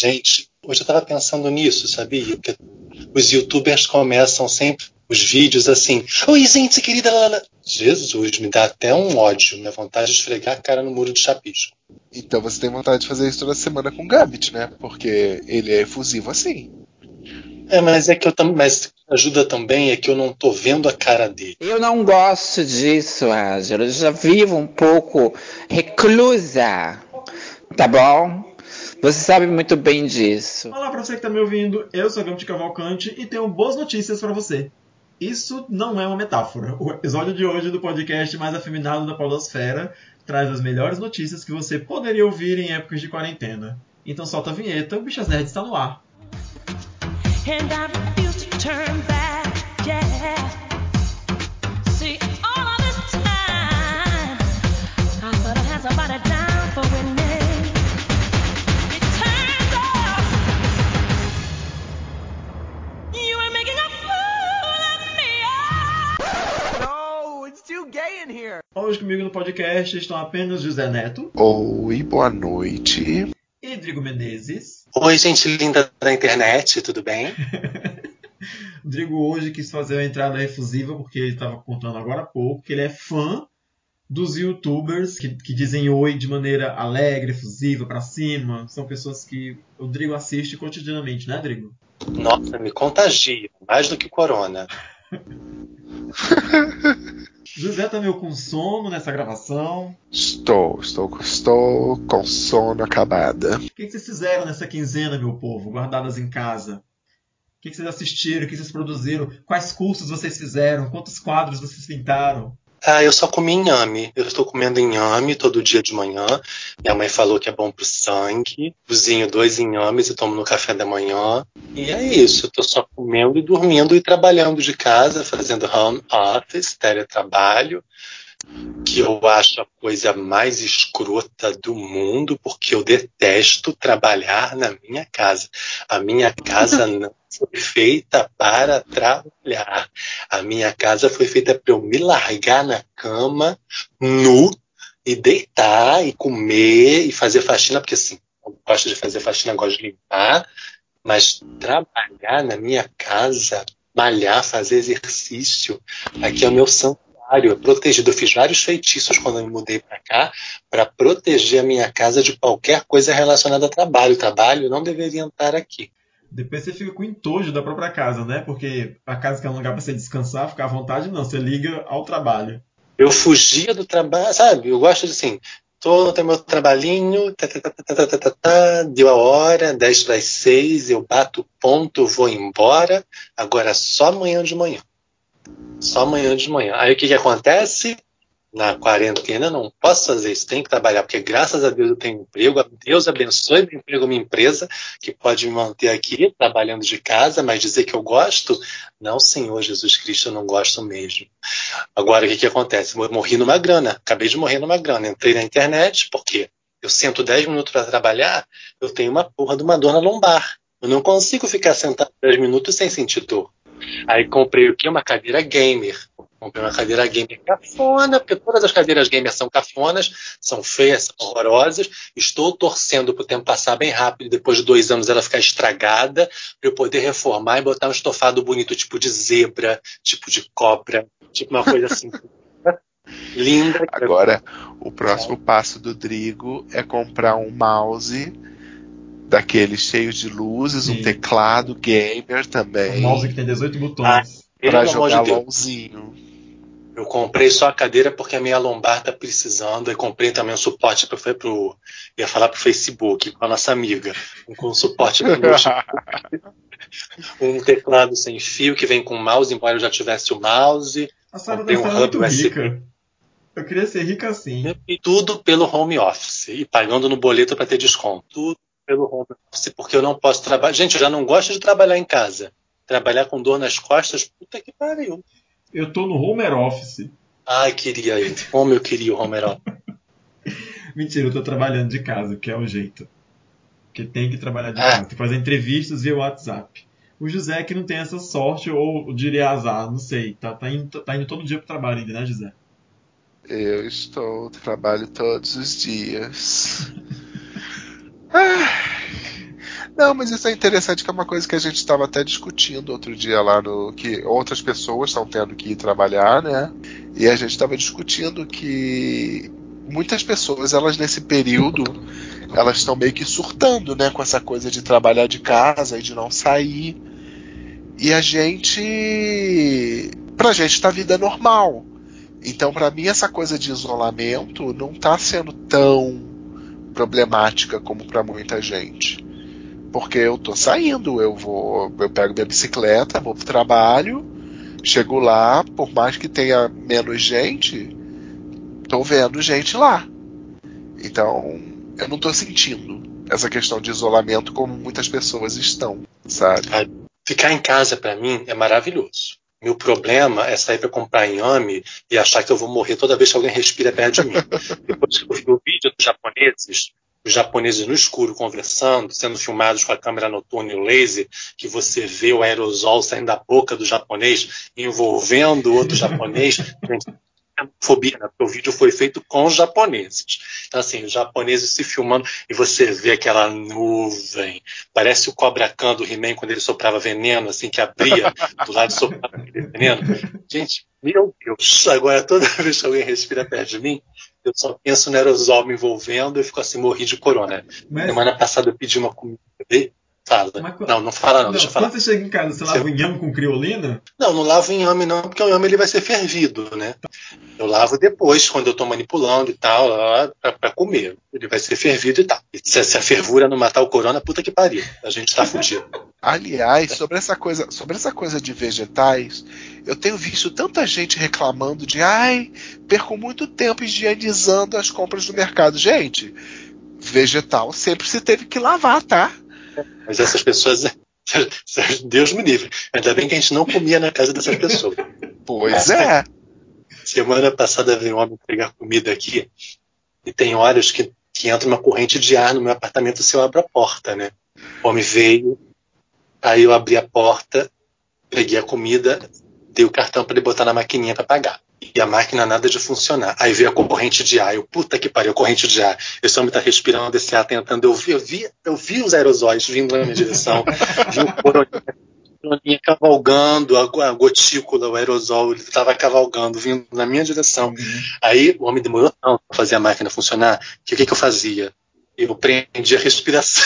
Gente, hoje eu tava pensando nisso, sabia? Que os youtubers começam sempre os vídeos assim. Oi, gente querida. Lalala. Jesus, me dá até um ódio. Minha vontade de esfregar a cara no muro de chapisco. Então você tem vontade de fazer isso toda semana com o Gambit, né? Porque ele é efusivo assim. É, mas é que eu também. Mas ajuda também é que eu não tô vendo a cara dele. Eu não gosto disso, Ângelo. Eu já vivo um pouco reclusa. Tá bom? Você sabe muito bem disso. Olá pra você que tá me ouvindo. Eu sou Gambit Cavalcante e tenho boas notícias para você. Isso não é uma metáfora. O episódio de hoje do podcast mais afeminado da Podosfera traz as melhores notícias que você poderia ouvir em épocas de quarentena. Então solta a vinheta, o Bichas Nerd está no ar. Hoje comigo no podcast estão apenas José Neto. Oi, boa noite. E Rodrigo Menezes. Oi, gente linda da internet, tudo bem? Rodrigo hoje quis fazer uma entrada efusiva porque ele estava contando agora há pouco que ele é fã dos youtubers que, que dizem oi de maneira alegre, efusiva, para cima. São pessoas que o Rodrigo assiste cotidianamente, né, Rodrigo? Nossa, me contagia, mais do que corona. José tá meio com sono nessa gravação. Estou, estou, estou com sono acabada. O que, vocês fizeram nessa quinzena, meu povo, guardadas em casa? O que, vocês assistiram? O que vocês produziram? Quais cursos vocês fizeram? Quantos quadros vocês pintaram? Ah, eu só comi inhame. Eu estou comendo inhame todo dia de manhã. Minha mãe falou que é bom pro sangue. Cozinho dois inhames e tomo no café da manhã. E é isso. Eu estou só comendo e dormindo e trabalhando de casa, fazendo home office, teletrabalho que eu acho a coisa mais escrota do mundo, porque eu detesto trabalhar na minha casa. A minha casa não foi feita para trabalhar. A minha casa foi feita para eu me largar na cama, nu, e deitar, e comer, e fazer faxina, porque assim, eu gosto de fazer faxina, gosto de limpar, mas trabalhar na minha casa, malhar, fazer exercício, aqui é o meu santo protegido. Eu fiz vários feitiços quando eu me mudei para cá para proteger a minha casa de qualquer coisa relacionada a trabalho. trabalho não deveria estar aqui. Depois você fica com entojo da própria casa, né? Porque a casa que é um lugar para você descansar, ficar à vontade, não. Você liga ao trabalho. Eu fugia do trabalho, sabe? Eu gosto de assim, tô no meu trabalhinho, tá, tá, tá, deu a hora, 10 para as 6, eu bato ponto, vou embora, agora só amanhã de manhã. Só amanhã de manhã. Aí o que, que acontece? Na quarentena não posso fazer isso, tenho que trabalhar, porque graças a Deus eu tenho emprego, Deus abençoe meu emprego, minha empresa, que pode me manter aqui trabalhando de casa, mas dizer que eu gosto, não, Senhor Jesus Cristo, eu não gosto mesmo. Agora, o que, que acontece? Morri numa grana, acabei de morrer numa grana, entrei na internet, porque eu sento 10 minutos para trabalhar, eu tenho uma porra de uma dor na lombar. Eu não consigo ficar sentado 10 minutos sem sentir dor. Aí comprei o quê? Uma cadeira gamer. Comprei uma cadeira gamer cafona, porque todas as cadeiras gamer são cafonas, são feias, são horrorosas. Estou torcendo para o tempo passar bem rápido, depois de dois anos ela ficar estragada, para eu poder reformar e botar um estofado bonito, tipo de zebra, tipo de cobra, tipo uma coisa assim. Linda. Agora, o próximo passo do Drigo é comprar um mouse daquele cheio de luzes, Sim. um teclado gamer também. Um mouse que tem 18 botões. Ah, pra jogar de LOLzinho. Eu comprei só a cadeira porque a minha lombar tá precisando. E comprei também um suporte para foi pro. ia falar pro Facebook com a nossa amiga. Com um suporte pro Um teclado sem fio que vem com mouse, embora eu já tivesse o mouse. A Sara deve um muito USB. rica. Eu queria ser rica assim. E tudo pelo home office. E pagando no boleto para ter desconto. Tudo pelo home office, porque eu não posso trabalhar. Gente, eu já não gosto de trabalhar em casa. Trabalhar com dor nas costas, puta que pariu. Eu tô no home office. Ai, queria eu. Como eu queria o home office. Mentira, eu tô trabalhando de casa, que é o jeito. Que tem que trabalhar de ah. casa. Tem que fazer entrevistas via WhatsApp. O José que não tem essa sorte, ou diria azar, não sei. Tá, tá, indo, tá indo todo dia pro trabalho ainda, né, José? Eu estou, trabalho todos os dias. Ah, Não, mas isso é interessante que é uma coisa que a gente estava até discutindo outro dia lá no que outras pessoas estão tendo que ir trabalhar, né? E a gente estava discutindo que muitas pessoas, elas nesse período, elas estão meio que surtando, né, com essa coisa de trabalhar de casa e de não sair. E a gente, pra gente tá vida normal. Então, para mim essa coisa de isolamento não tá sendo tão problemática como para muita gente. Porque eu tô saindo, eu vou, eu pego minha bicicleta, vou pro trabalho, chego lá, por mais que tenha menos gente, tô vendo gente lá. Então, eu não tô sentindo essa questão de isolamento como muitas pessoas estão, sabe? Ficar em casa para mim é maravilhoso. Meu problema é sair para comprar inhame e achar que eu vou morrer toda vez que alguém respira perto de mim. Depois que eu vi o vídeo dos japoneses, os japoneses no escuro conversando, sendo filmados com a câmera noturna e o laser, que você vê o aerosol saindo da boca do japonês, envolvendo outro japonês. Fobia, né? Porque o vídeo foi feito com os japoneses. Então, assim, os japoneses se filmando e você vê aquela nuvem. Parece o Cobra Khan do He-Man quando ele soprava veneno, assim, que abria do lado e soprava aquele veneno. Gente, meu Deus, agora toda vez que alguém respira perto de mim, eu só penso no aerosol me envolvendo e fico assim, morri de corona. Mas... Semana passada eu pedi uma comida Fala. Mas, não, não fala não, não, deixa eu falar. Quando você chega em casa, você lava o inhame com criolina? Não, não lavo o inhame não, porque o inhame ele vai ser fervido, né? Eu lavo depois, quando eu tô manipulando e tal, pra, pra comer. Ele vai ser fervido e tal. E se, se, a fervura não matar o corona, puta que pariu. A gente tá fudido. Aliás, sobre essa coisa, sobre essa coisa de vegetais, eu tenho visto tanta gente reclamando de ai, perco muito tempo higienizando as compras do mercado. Gente, vegetal sempre se teve que lavar, tá? Mas essas pessoas, Deus me livre. Ainda bem que a gente não comia na casa dessas pessoas. Pois é. Semana passada veio um homem pegar comida aqui e tem horas que, que entra uma corrente de ar no meu apartamento se eu abro a porta, né? O homem veio, aí eu abri a porta, peguei a comida, dei o cartão para ele botar na maquininha para pagar e a máquina nada de funcionar. Aí veio a corrente de ar. Eu, puta que pariu, corrente de ar. Esse homem tá respirando esse ar, tentando. Eu vi, eu vi, eu vi os aerosóis vindo na minha direção. vi o coroninha cavalgando, a gotícula, o aerosol, ele estava cavalgando, vindo na minha direção. Uhum. Aí o homem demorou tanto para fazer a máquina funcionar, que o que, que eu fazia? Eu prendia a respiração.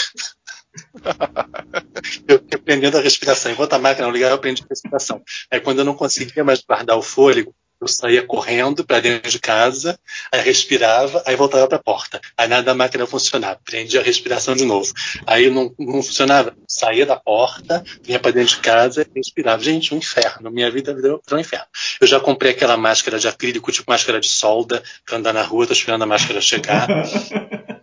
eu prendendo a respiração. Enquanto a máquina não ligava, eu prendia a respiração. Aí quando eu não conseguia mais guardar o fôlego, eu saía correndo para dentro de casa, aí respirava, aí voltava para a porta. Aí nada da máquina funcionava, prendia a respiração de novo. Aí não, não funcionava, saía da porta, vinha para dentro de casa e respirava. Gente, um inferno. Minha vida virou um inferno. Eu já comprei aquela máscara de acrílico, tipo máscara de solda, para andar na rua, tô esperando a máscara chegar.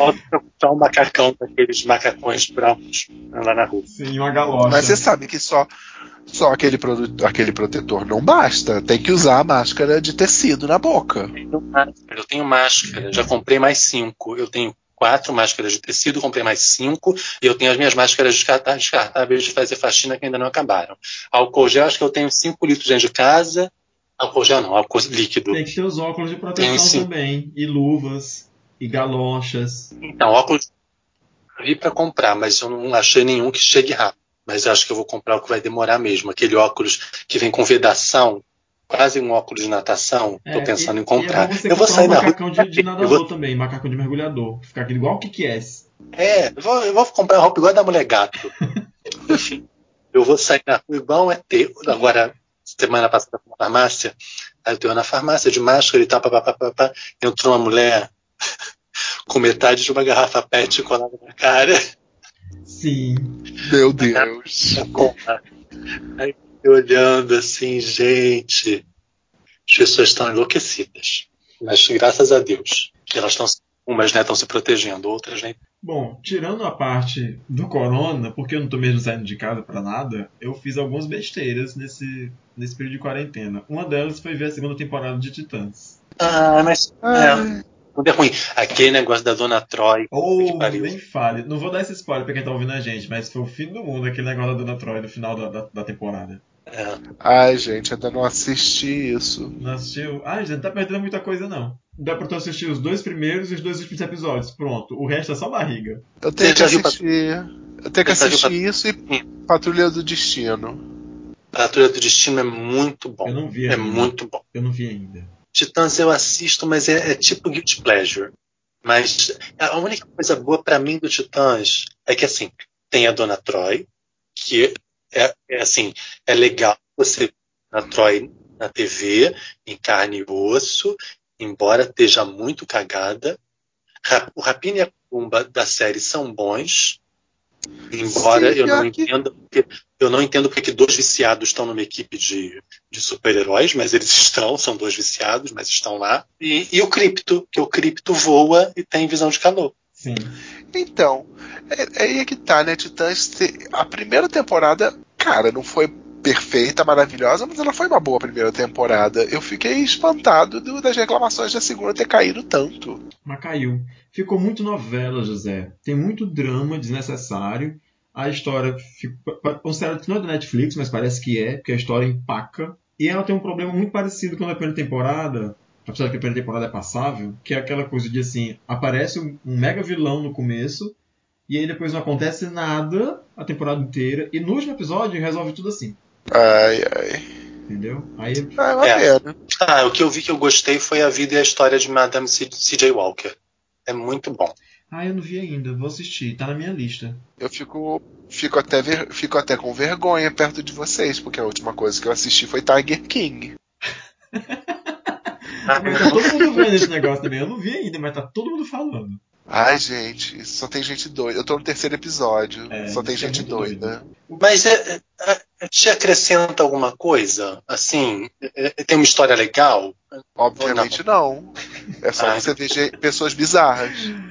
Falta um macacão daqueles macacões brancos andar na rua. Sim, uma galocha. Mas você sabe que só só aquele, aquele protetor não basta. Tem que usar a máscara de tecido na boca. Eu tenho máscara, já comprei mais cinco. Eu tenho quatro máscaras de tecido, comprei mais cinco, e eu tenho as minhas máscaras descartáveis de fazer faxina que ainda não acabaram. Álcool gel, acho que eu tenho cinco litros dentro de casa. Álcool gel não, álcool líquido. Tem que ter os óculos de proteção também, e luvas, e galochas. Então, óculos vi para comprar, mas eu não achei nenhum que chegue rápido mas acho que eu vou comprar o que vai demorar mesmo. Aquele óculos que vem com vedação, quase um óculos de natação. Estou é, pensando e, em comprar. É eu vou sair um na macacão rua. De, de nadador vou... também, macacão de mergulhador. Ficar aquele igual o que que é. É, eu vou, eu vou comprar roupa igual a da mulher gato. Enfim, eu vou sair na rua igual um ET. Agora, semana passada na farmácia, aí eu tenho na farmácia de máscara e tal, papapá, entrou uma mulher com metade de uma garrafa PET colada na cara. Sim. Meu Deus. Aí olhando assim, gente, as pessoas estão enlouquecidas. Mas graças a Deus, elas estão umas né, estão se protegendo, outras nem. Né? Bom, tirando a parte do corona, porque eu não tô mesmo saindo de casa para nada, eu fiz algumas besteiras nesse, nesse período de quarentena. Uma delas foi ver a segunda temporada de Titãs. Ah, mas. É tudo é ruim. Aquele negócio da Dona Troy. Oh, nem fale. Não vou dar esse spoiler pra quem tá ouvindo a gente, mas foi o fim do mundo aquele negócio da Dona Troy no final da, da, da temporada. É. Ai, gente, ainda não assisti isso. Não assistiu? Ah, gente, não tá perdendo muita coisa, não. Dá pra tu assistir os dois primeiros e os dois últimos episódios. Pronto. O resto é só barriga. Eu tenho que assistir. Eu tenho que assistir isso e Patrulha do Destino. Patrulha do Destino é muito bom. Eu não vi É ainda. muito bom. Eu não vi ainda. Titãs eu assisto, mas é, é tipo Guilty Pleasure. Mas a única coisa boa pra mim do Titãs é que assim, tem a Dona Troy, que é, é assim, é legal você ver a Troy na TV, em carne e osso, embora esteja muito cagada. O Rapina e a Pumba da série são bons, embora Sim, eu não que- entenda porque eu não entendo porque que dois viciados estão numa equipe de, de super-heróis, mas eles estão, são dois viciados, mas estão lá. E, e o Cripto, que o Cripto voa e tem visão de calor. Sim. Então, é, é aí é que tá, né? Titãs. A primeira temporada, cara, não foi perfeita, maravilhosa, mas ela foi uma boa primeira temporada. Eu fiquei espantado do- das reclamações da segunda ter caído tanto. Mas caiu. Ficou muito novela, José. Tem muito drama desnecessário. A história que não é da Netflix, mas parece que é, porque a história empaca. E ela tem um problema muito parecido com a da primeira temporada, apesar de que a primeira temporada é passável, que é aquela coisa de assim, aparece um, um mega vilão no começo, e aí depois não acontece nada a temporada inteira, e no último episódio resolve tudo assim. Ai, ai. Entendeu? Aí É uma É. pena. Ah, o que eu vi que eu gostei foi a vida e a história de Madame C.J. Walker. É muito bom. Ah, eu não vi ainda, vou assistir, tá na minha lista. Eu fico, fico, até ver- fico até com vergonha perto de vocês, porque a última coisa que eu assisti foi Tiger King. Mas tá todo mundo vendo esse negócio também. Eu não vi ainda, mas tá todo mundo falando. Ai, gente, só tem gente doida. Eu tô no terceiro episódio, É, só tem é gente muito doida. Mas é, é, é, te acrescenta alguma coisa? Assim, é, é, tem uma história legal? Obviamente não. É só Ai. você ver pessoas bizarras.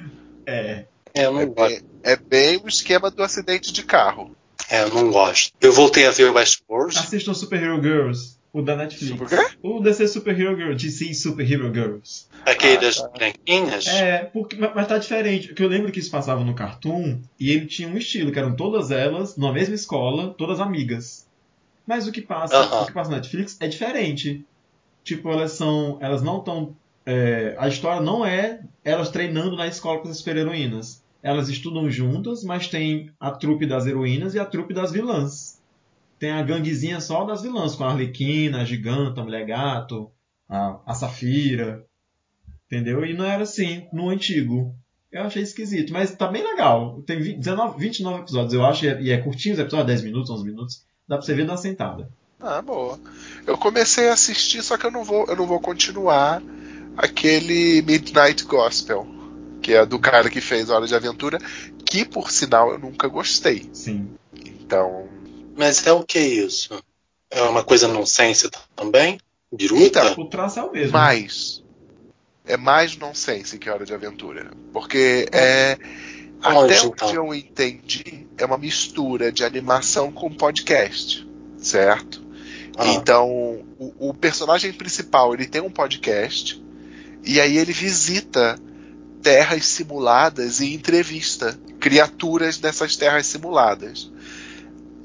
É. É, eu não É gosto. bem, é bem o esquema do acidente de carro. É, eu não gosto. Eu voltei a ver Westworld. Assistam Super Hero Girls, o da Netflix. Super o quê? O DC Super Hero Girls, DC Super Hero Girls. Aquele Ah, das tá. branquinhas. É, porque, mas mas tá diferente. Porque eu lembro que isso passava no Cartoon e ele tinha um estilo, que eram todas elas na mesma escola, todas amigas. Mas o que passa, Aham. o que passa na Netflix é diferente. Tipo, elas são. Elas não estão. A história não é elas treinando na escola com as super heroínas. Elas estudam juntas, mas tem a trupe das heroínas e a trupe das vilãs. Tem a ganguezinha só das vilãs, com a Arlequina, a Giganta, a Mulher Gato, a, a Safira. Entendeu? E não era assim no antigo. Eu achei esquisito, mas tá bem legal. Tem 20, 19, 29 episódios, eu acho, e é, é curtinho os episódios, 10 minutos, 11 minutos. Dá pra você ver uma sentada. Ah, boa. Eu comecei a assistir, só que eu não vou, eu não vou continuar aquele Midnight Gospel, que é do cara que fez Hora de Aventura, que por sinal eu nunca gostei. Sim. Então, Mas é o que isso? É uma coisa nonsense também? Biruta? Então, O traço é o mesmo. mais é mais nonsense que Hora de Aventura, porque é Onde, até então? onde eu entendi é uma mistura de animação com podcast, certo? Ah. Então, o, o personagem principal ele tem um podcast e aí ele visita terras simuladas e entrevista criaturas dessas terras simuladas.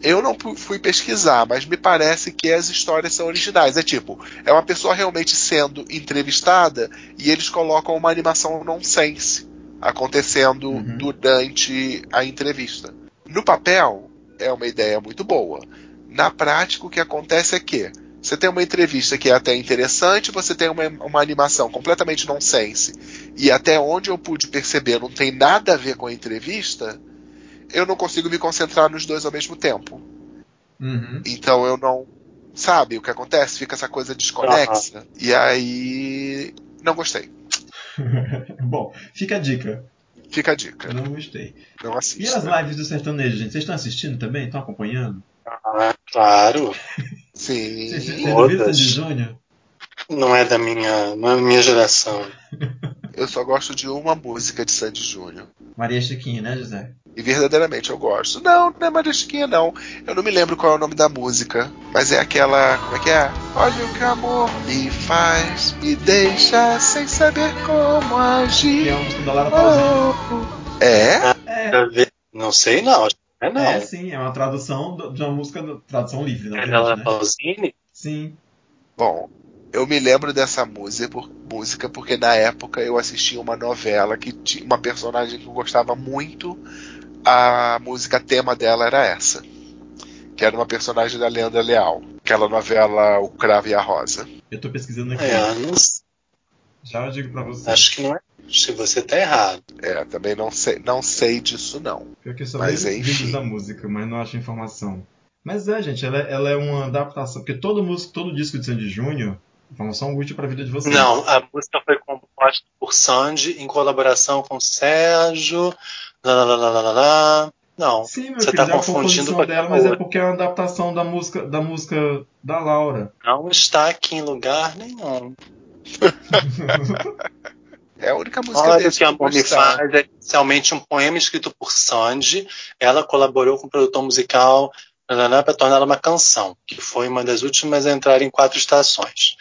Eu não fui pesquisar, mas me parece que as histórias são originais. É tipo, é uma pessoa realmente sendo entrevistada e eles colocam uma animação nonsense acontecendo Uhum. durante a entrevista. No papel, é uma ideia muito boa. Na prática, o que acontece é que você tem uma entrevista que é até interessante, você tem uma, uma animação completamente nonsense, e até onde eu pude perceber não tem nada a ver com a entrevista, eu não consigo me concentrar nos dois ao mesmo tempo. Uhum. Então eu não. Sabe o que acontece? Fica essa coisa desconexa. E aí. Não gostei. Bom, fica a dica. Fica a dica. Eu não gostei. Não E assista. as lives do sertanejo, gente? Vocês estão assistindo também? Estão acompanhando? Ah, claro. Sim. Viram Todas. Sandy Júnior? Não é da minha, não é da minha geração. Eu só gosto de uma música de Sandy Júnior. Maria Chiquinha, né, José? E verdadeiramente eu gosto. Não, não é Maria Chiquinha, não. Eu não me lembro qual é o nome da música. Mas é aquela. Como é que é? Olha o que amor me faz, me deixa sem saber como agir. é música da Lara Pausini. Oh. É? É, Não sei não. acho É não. É sim, é uma tradução de uma música, tradução livre, na É verdade, né? Pausini? Sim. Bom, eu me lembro dessa música, por- música porque na época eu assisti uma novela que tinha uma personagem que eu gostava muito. A música tema dela era essa. Que era uma personagem da Leandra Leal. Aquela novela O Cravo e a Rosa. Eu tô pesquisando aqui. É, não. Já eu digo pra você. Acho que não é. Que você tá errado. É, também não sei, não sei disso não. Pior que eu só Mas, vejo enfim. vídeos da música, mas não acho informação. Mas é, gente, ela, é- ela é uma adaptação. Porque todo, músico, todo disco de Sandy Júnior, informação útil pra vida de vocês. Não, a música foi composta por Sandy em colaboração com Sérgio. Lá, lá, lá, lá, lá, lá. Não. Sim, meu Você filho, tá é a confundindo composição com a dela, mas é porque é uma adaptação da música da música da Laura. Não está aqui em lugar nenhum. É a única música Olha desse que amor me faz. É inicialmente um poema escrito por Sandy. Ela colaborou com o produtor musical para torná-la uma canção, que foi uma das últimas a entrar em quatro estações.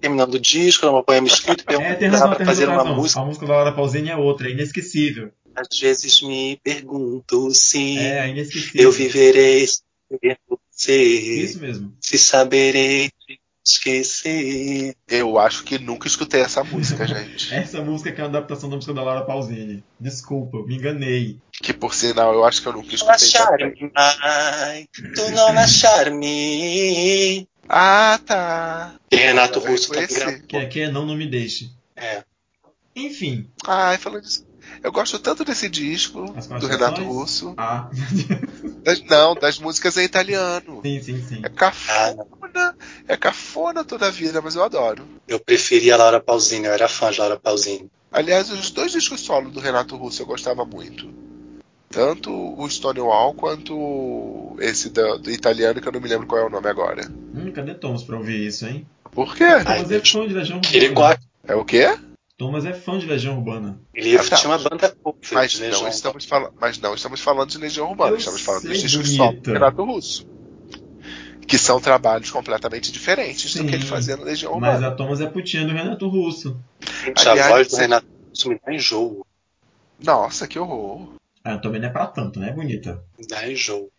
Terminando o disco, era um poema escrito e É, para fazer razão, uma música. A música da Laura Pausini é outra, é inesquecível. Às vezes me pergunto se É, é eu viverei sem você, Isso mesmo. se saberei te esquecer. Eu acho que nunca escutei essa música, gente. Essa música que é uma adaptação da música da Laura Pausini. Desculpa, me enganei. Que por sinal eu acho que eu nunca Não escutei achar-me, ai, tu não achar-me. Ah, tá. E Renato Russo também reconheci. gravou. Que é que é Não Não Me Deixe. É. Enfim. Ai, falando disso. Eu gosto tanto desse disco do Renato? Russo. Ah. Das- não, das músicas em italiano. sim, sim, sim. É cafona. É cafona toda a vida, mas eu adoro. Eu preferia a Laura Pausini, eu era fã de Laura Pausini. Aliás, os dois discos solo do Renato Russo eu gostava muito. Tanto o Stonewall quanto esse do, do italiano, que eu não me lembro qual é o nome agora. Hum, cadê Thomas pra ouvir isso, hein? Por quê? Ai, Thomas é fã de Legião Urbana. É o quê? Thomas é fã de Legião Urbana. Ele Ah, tá. tinha uma banda cover Mas de não, estamos fala- mas não estamos falando de Legião Urbana, Eu estamos falando dos discos bonita. do Renato Russo. Que são trabalhos completamente diferentes do Sim, que ele fazia no Legião Mas Urbana. a Thomas é putinha do Renato Russo. Gente, a Aliás, voz do Renato Russo me dá enjoo. Nossa, que horror. Ah, também não é pra tanto, né, bonita? Dá enjoo.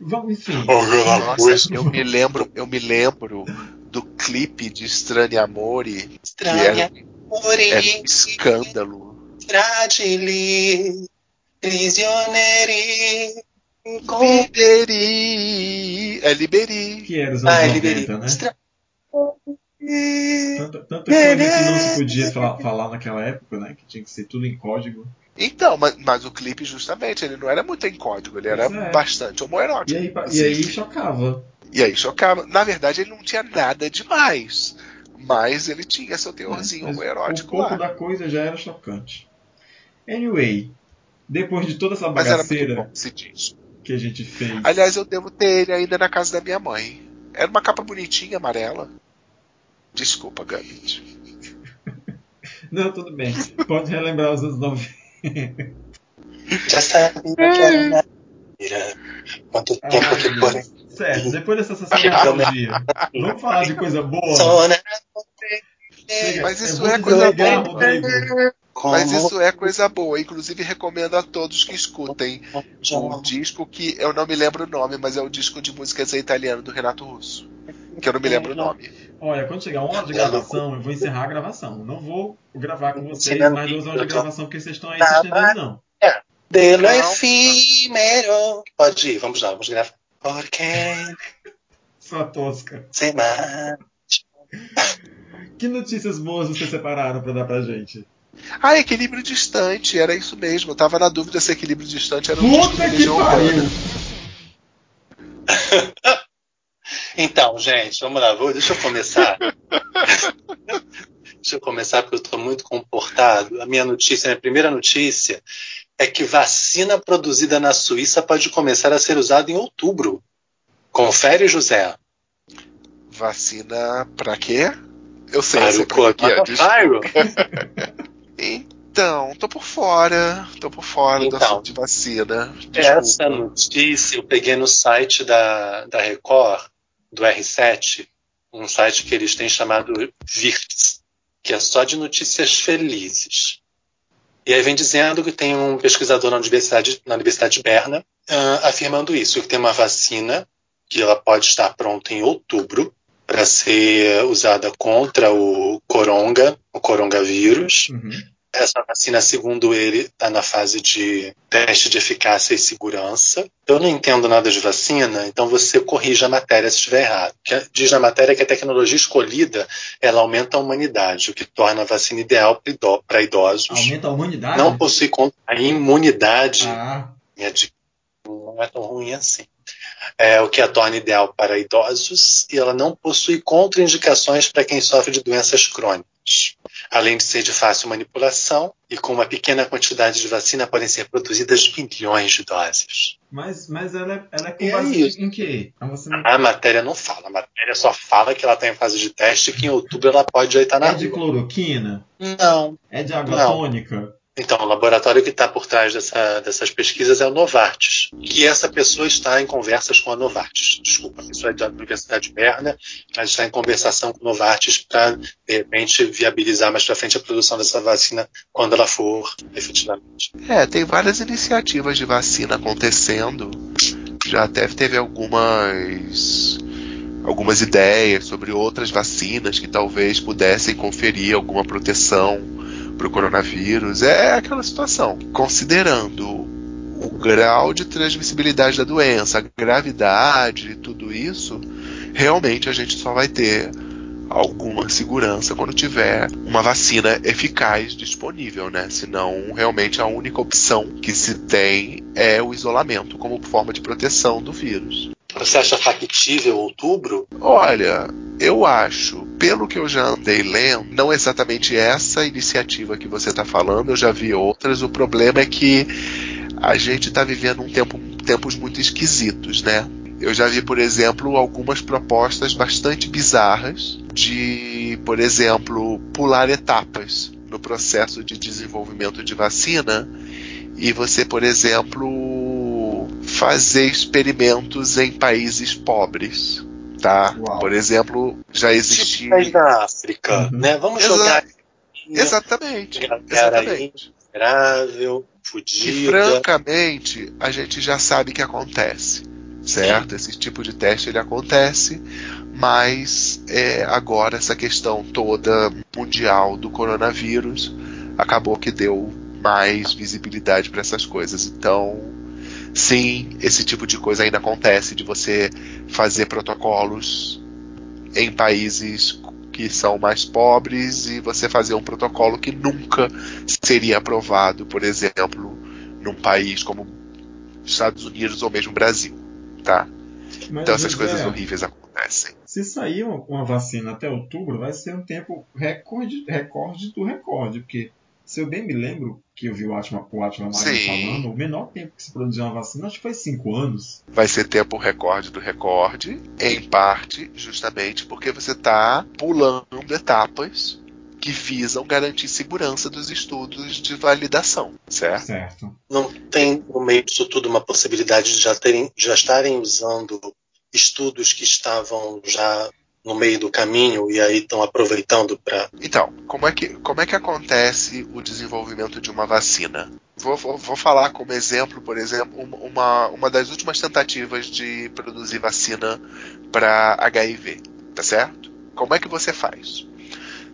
Vamos, enfim. Nossa, eu me lembro, eu me lembro do clipe de Estranho Amore, que era, Um escândalo. fragili, prisioneri. Liberi. É Liberi. Que era os anos Ai, 90, Liberi. né? Estra- Tanta, tanta coisa que não se podia fa- falar naquela época, né? Que tinha que ser tudo em código. Então, mas, mas o clipe, justamente, ele não era muito em código, ele era é. bastante E homoerótico. aí, pa- e assim. aí chocava. E aí chocava. Na verdade, ele não tinha nada demais. Mas ele tinha seu teorzinho Mas homoerótico um pouco lá. da coisa já era chocante. Anyway, depois de toda essa Mas era muito bagaceira bom que a gente fez. Aliás, eu devo ter ele ainda na casa da minha mãe. Era uma capa bonitinha, amarela. Desculpa, Gambit. Não, tudo bem. Pode relembrar os anos 90. Já sabia que era mentira. Quanto tempo que meu porém Deus. Certo, depois dessa sessão de nostalgia, vamos falar de coisa boa. sona. Chega, Mas isso é te coisa boa. Rodrigo. Mas isso é coisa boa. Inclusive, recomendo a todos que escutem o disco que eu não me lembro o nome, mas é o disco de músicas em italiano do Renato Russo. Que eu não me lembro o nome. Olha, quando chegar uma hora de gravação, eu vou encerrar a gravação. Não vou gravar com vocês mais duas horas de tô- gravação, porque vocês estão aí se estendendo, não. Delo Não. efímero. Pode ir, vamos lá, vamos gravar. Porque Sua tosca. se marcha. Que notícias boas vocês separaram pra dar pra gente? Ah, equilíbrio distante, era isso mesmo. Eu tava na dúvida se equilíbrio distante era um Puta que pariu! Então, gente, vamos lá, vou, deixa eu começar. deixa eu começar porque eu estou muito comportado. A minha notícia, a minha primeira notícia é que vacina produzida na Suíça pode começar a ser usada em outubro. Confere, José. Vacina pra quê? Eu sei, eu sei quê que é. Então, tô por fora. Tô por fora do Então. assunto de vacina. Essa Desculpa. notícia eu peguei no site da, da Record, do R7, um site que eles têm chamado Virts, que é só de notícias felizes. E aí vem dizendo que tem um pesquisador na Universidade, na Universidade de Berna uh, afirmando isso, que tem uma vacina que ela pode estar pronta em outubro para ser usada contra o coronga, o coronavírus. Uhum. Essa vacina, segundo ele, está na fase de teste de eficácia e segurança. Eu não entendo nada de vacina, então você corrija a matéria se estiver errado. Diz na matéria que a tecnologia escolhida ela aumenta a humanidade, o que torna a vacina ideal para idosos. Aumenta a humanidade? Não possui a imunidade. Ah. Não é tão ruim assim é, o que a torna ideal para idosos, e ela não possui contraindicações para quem sofre de doenças crônicas. Além de ser de fácil manipulação, e com uma pequena quantidade de vacina podem ser produzidas milhões de doses. Mas, mas ela, é, ela é com base é em quê? A matéria não fala, a matéria só fala que ela está em fase de teste e que em outubro ela pode já estar na É de cloroquina? Não. É de água não. tônica? Então, o laboratório que está por trás dessa, dessas pesquisas é o Novartis. E essa pessoa está em conversas com a Novartis. Desculpa, a pessoa é da Universidade de Berna, mas está em conversação com o Novartis para, de repente, viabilizar mais para frente a produção dessa vacina quando ela for efetivamente. É, tem várias iniciativas de vacina acontecendo. Já até teve algumas algumas ideias sobre outras vacinas que talvez pudessem conferir alguma proteção para o coronavírus. É aquela situação. Considerando o grau de transmissibilidade da doença, a gravidade, tudo isso, realmente a gente só vai ter alguma segurança quando tiver uma vacina eficaz disponível, né? Senão, realmente a única opção que se tem é o isolamento como forma de proteção do vírus. Você acha factível outubro? Olha, eu acho, pelo que eu já andei lendo, não exatamente essa iniciativa que você está falando, eu já vi outras. O problema é que a gente está vivendo um tempo, tempos muito esquisitos, né? Eu já vi, por exemplo, algumas propostas bastante bizarras de, por exemplo, pular etapas no processo de desenvolvimento de vacina e você, por exemplo, fazer experimentos em países pobres, tá? Uau. Por exemplo, já existia tipo da África, uhum. né? Vamos Exa jogar exatamente, exatamente. Miserável, fudida. Que francamente a gente já sabe que acontece, certo? Sim. Esse tipo de teste ele acontece, mas é, agora essa questão toda mundial do coronavírus acabou que deu mais visibilidade para essas coisas. Então, sim, esse tipo de coisa ainda acontece de você fazer protocolos em países que são mais pobres e você fazer um protocolo que nunca seria aprovado, por exemplo, num país como Estados Unidos ou mesmo Brasil, tá? Mas, então essas coisas horríveis acontecem. Se sair uma, uma, vacina até outubro, vai ser um tempo recorde, recorde do recorde, porque se eu bem me lembro que eu vi o Atma, o Atma falando, o menor tempo que se produziu uma vacina, acho que foi cinco anos. Vai ser tempo recorde do recorde, em parte, justamente porque você está pulando etapas que visam garantir segurança dos estudos de validação, certo? Certo. Não tem no meio disso tudo uma possibilidade de já, terem, já estarem usando estudos que estavam já no meio do caminho e aí estão aproveitando para. Então, como é, que, como é que acontece o desenvolvimento de uma vacina? Vou, vou, vou falar como exemplo, por exemplo, uma, uma das últimas tentativas de produzir vacina para HIV, tá certo? Como é que você faz?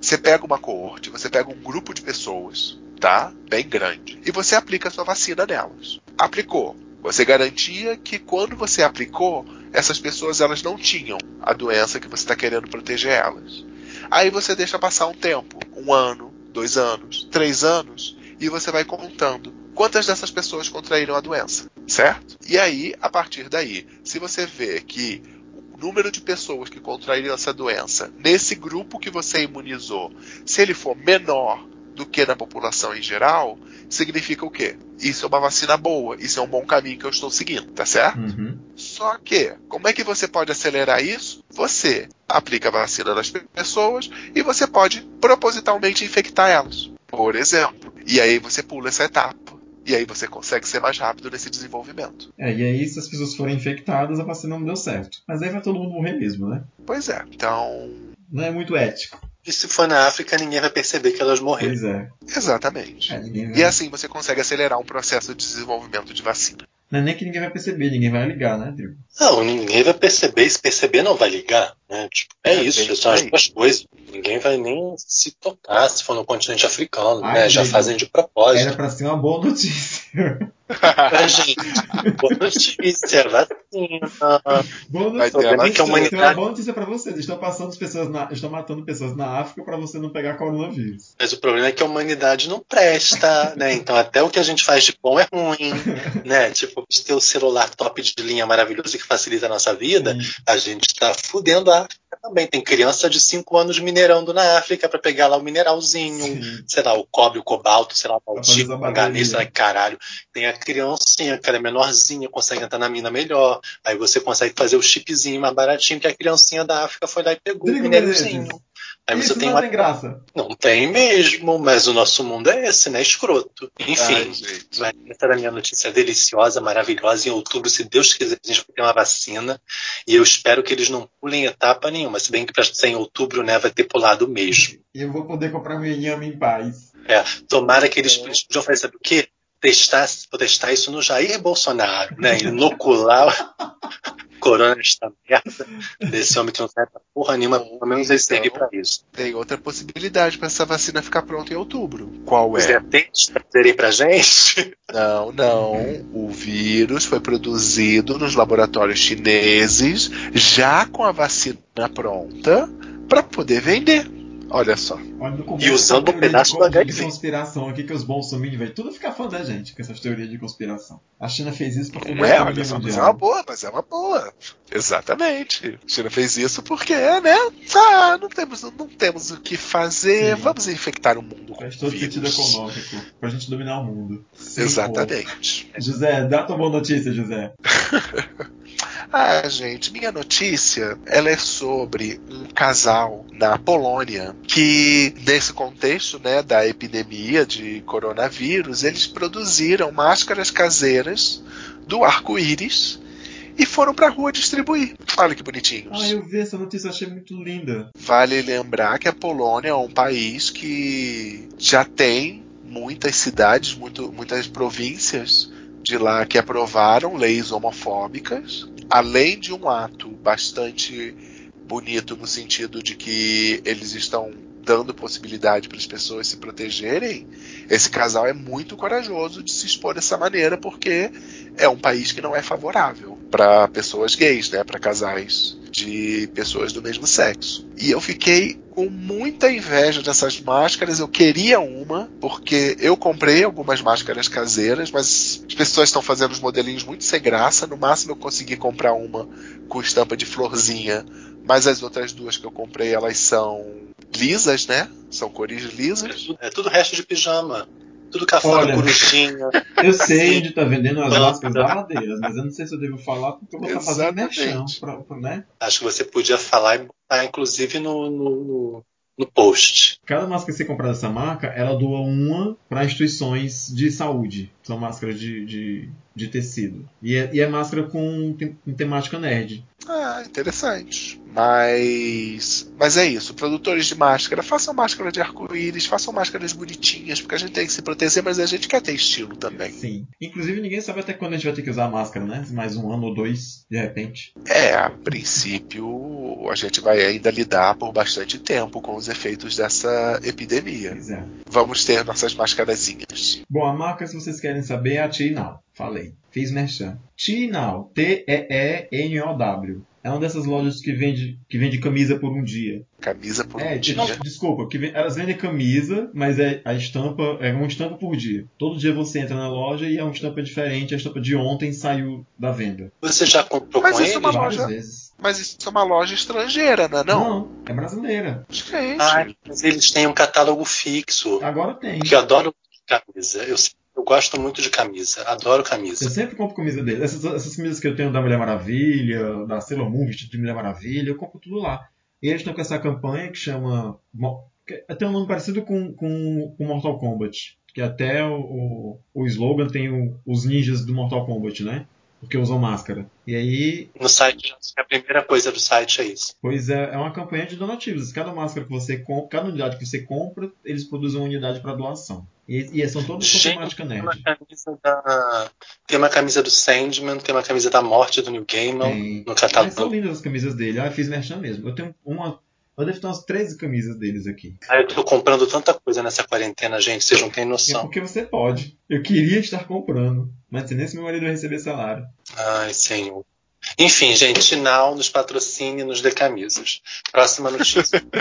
Você pega uma coorte, você pega um grupo de pessoas, tá? Bem grande, e você aplica a sua vacina nelas. Aplicou. Você garantia que quando você aplicou, essas pessoas elas não tinham a doença que você está querendo proteger elas. Aí você deixa passar um tempo, um ano, dois anos, três anos, e você vai contando quantas dessas pessoas contraíram a doença, certo? E aí, a partir daí, se você vê que o número de pessoas que contraíram essa doença nesse grupo que você imunizou, se ele for menor do que na população em geral, significa o quê? Isso é uma vacina boa, isso é um bom caminho que eu estou seguindo, tá certo? Uhum. Só que, como é que você pode acelerar isso? Você aplica a vacina nas pessoas e você pode propositalmente infectar elas, por exemplo. E aí você pula essa etapa. E aí você consegue ser mais rápido nesse desenvolvimento. É, e aí se as pessoas forem infectadas, a vacina não deu certo. Mas aí vai todo mundo morrer mesmo, né? Pois é, então. Não é muito ético. E se for na África, ninguém vai perceber que elas morreram. Pois é. Exatamente. É, vai- E assim você consegue acelerar um processo de desenvolvimento de vacina. Não é nem que ninguém vai perceber, ninguém vai ligar, né, Drigo? Não, ninguém vai perceber. Se perceber, não vai ligar. Né? Tipo, é, É, isso, bem são as duas coisas. Ninguém vai nem se tocar se for no continente africano. Ai, né? Já fazem de Era propósito. pra ser uma boa notícia. Pra gente, boa notícia, vacina. boa Vai notícia. a é uma boa notícia pra você. Eles estão passando as pessoas na, estão matando pessoas na África pra você não pegar coronavírus. Mas o problema é que a humanidade não presta, né? Então até o que a gente faz de bom é ruim, né? Tipo, de ter o celular top de linha maravilhoso que facilita a nossa vida, Sim. a gente tá fudendo a África também. Tem criança de 5 anos minerando na África pra pegar lá o mineralzinho, Sim. sei lá, o cobre, o cobalto, sei lá, o essa o manganês, sei lá, caralho. Tem a criancinha, que ela é menorzinha, consegue entrar na mina melhor. Aí você consegue fazer o chipzinho mais baratinho, que a criancinha da África foi lá e pegou o minériozinho. Aí você Isso tem não uma tem graça. não tem mesmo, mas o nosso mundo é esse, né? Escroto. Enfim, Ai, essa era a minha notícia deliciosa, maravilhosa. Em outubro, se Deus quiser, a gente vai ter uma vacina. E eu espero que eles não pulem etapa nenhuma. Se bem que para ser em outubro, né, vai ter pulado mesmo. E eu vou poder comprar meu inhame em paz. Tomara que eles, eles podiam fazer, sabe o quê? Testar, testar isso no Jair Bolsonaro, né? Inocular o corona esta merda desse homem que não serve pra porra nenhuma, pelo menos ele servir pra isso. Tem outra possibilidade para essa vacina ficar pronta em outubro. Qual é? tem trazerem pra gente? Não, não. O vírus foi produzido nos laboratórios chineses, já com a vacina pronta, para poder vender. Olha só. Olha, E usando um pedaço de, do HIV. conspiração aqui que os bolsominions vai tudo ficar fã da gente com essas teorias de conspiração. A China fez isso pra a é, olha só, mas é uma boa, mas é uma boa. Exatamente. A China fez isso porque, né? Ah, não temos, não temos o que fazer. Sim. Vamos infectar o mundo com Faz todo sentido vírus. econômico pra gente dominar o mundo. Sim, Exatamente. pô. José, dá tua boa notícia, José. Ah, gente, minha notícia, ela é sobre um casal na Polônia que, nesse contexto, né, da epidemia de coronavírus, eles produziram máscaras caseiras do arco-íris e foram pra rua distribuir. Olha que bonitinhos. Ah, eu vi essa notícia, achei muito linda. Vale lembrar que a Polônia é um país que já tem muitas cidades, muito- muitas províncias de lá que aprovaram leis homofóbicas, além de um ato bastante bonito no sentido de que eles estão dando possibilidade para as pessoas se protegerem. Esse casal é muito corajoso de se expor dessa maneira porque é um país que não é favorável para pessoas gays, né, para casais de pessoas do mesmo sexo. E eu fiquei com muita inveja dessas máscaras. Eu queria uma, porque eu comprei algumas máscaras caseiras, mas as pessoas estão fazendo os modelinhos muito sem graça. No máximo eu consegui comprar uma com estampa de florzinha, mas as outras duas que eu comprei elas são lisas, né? São cores lisas. É tudo resto de pijama. Tudo cafona, corujinha. Eu sei Sim. onde tá vendendo as máscaras não. lavadeiras, mas eu não sei se eu devo falar porque eu vou estar fazendo Exatamente. merchan, pra, pra, né? Acho que você podia falar e botar, inclusive, no, no, no- no post. Cada máscara que você comprar dessa marca, ela doa uma para instituições de saúde. São máscaras de, de, de tecido. E é, e é máscara com, tem- com temática nerd. Ah, interessante. Mas. Mas é isso. Produtores de máscara, façam máscara de arco-íris, façam máscaras bonitinhas, porque a gente tem que se proteger, mas a gente quer ter estilo também. Sim. Inclusive, ninguém sabe até quando a gente vai ter que usar máscara, né? Mais um ano ou dois, de repente. É, a princípio, a gente vai ainda lidar por bastante tempo com os efeitos dessa epidemia. Pois é. Vamos ter nossas mascarazinhas. Bom, a marca, se vocês querem saber, é a T-Now. Falei. Fiz merchan. T-Now. T-E-E-N-O-W. É uma dessas lojas que vende, que vende camisa por um dia. Camisa por É, um dia. não, desculpa, que elas vendem camisa, mas é a estampa é uma estampa por dia. Todo dia você entra na loja e é uma estampa diferente. A estampa de ontem saiu da venda. Você já comprou Mas com isso é ele? uma Várias loja- vezes. Mas isso é uma loja estrangeira, não é? Não. é brasileira. Gente. Ah, mas eles têm um catálogo fixo. Agora tem. Porque eu adoro camisa. Eu, eu gosto muito de camisa. Adoro Eu camisa. sempre compro camisa dele. Essas, essas camisas que eu tenho da Mulher Maravilha, da Sailor Moon, vestido de Mulher Maravilha, eu compro tudo lá. E eles estão com essa campanha que chama. Que Tem um nome parecido com, com, com Mortal Kombat. Que até o, o, o slogan tem o- os ninjas do Mortal Kombat, né? porque usam máscara. E aí, No site, a primeira coisa do site é isso. pois é, é uma campanha de donativos. Cada máscara que você compra, cada unidade que você compra, eles produzem uma unidade para doação. E, e são todos com temática Tem uma, nerd. camisa da, tem uma camisa do Sandman, tem uma camisa da morte do New Gaiman Tem. no Ah, são catálogo. lindas as camisas dele. Ah, eu fiz merchan mesmo. Eu tenho uma. Eu devo ter umas 13 camisas deles aqui. Ah, eu tô comprando tanta coisa nessa quarentena, gente, vocês não têm É noção. porque você pode. Eu queria estar comprando. Mas nem se meu marido vai receber salário. Ai, senhor. Enfim, gente, Now nos patrocine, nos dê camisas. Próxima notícia.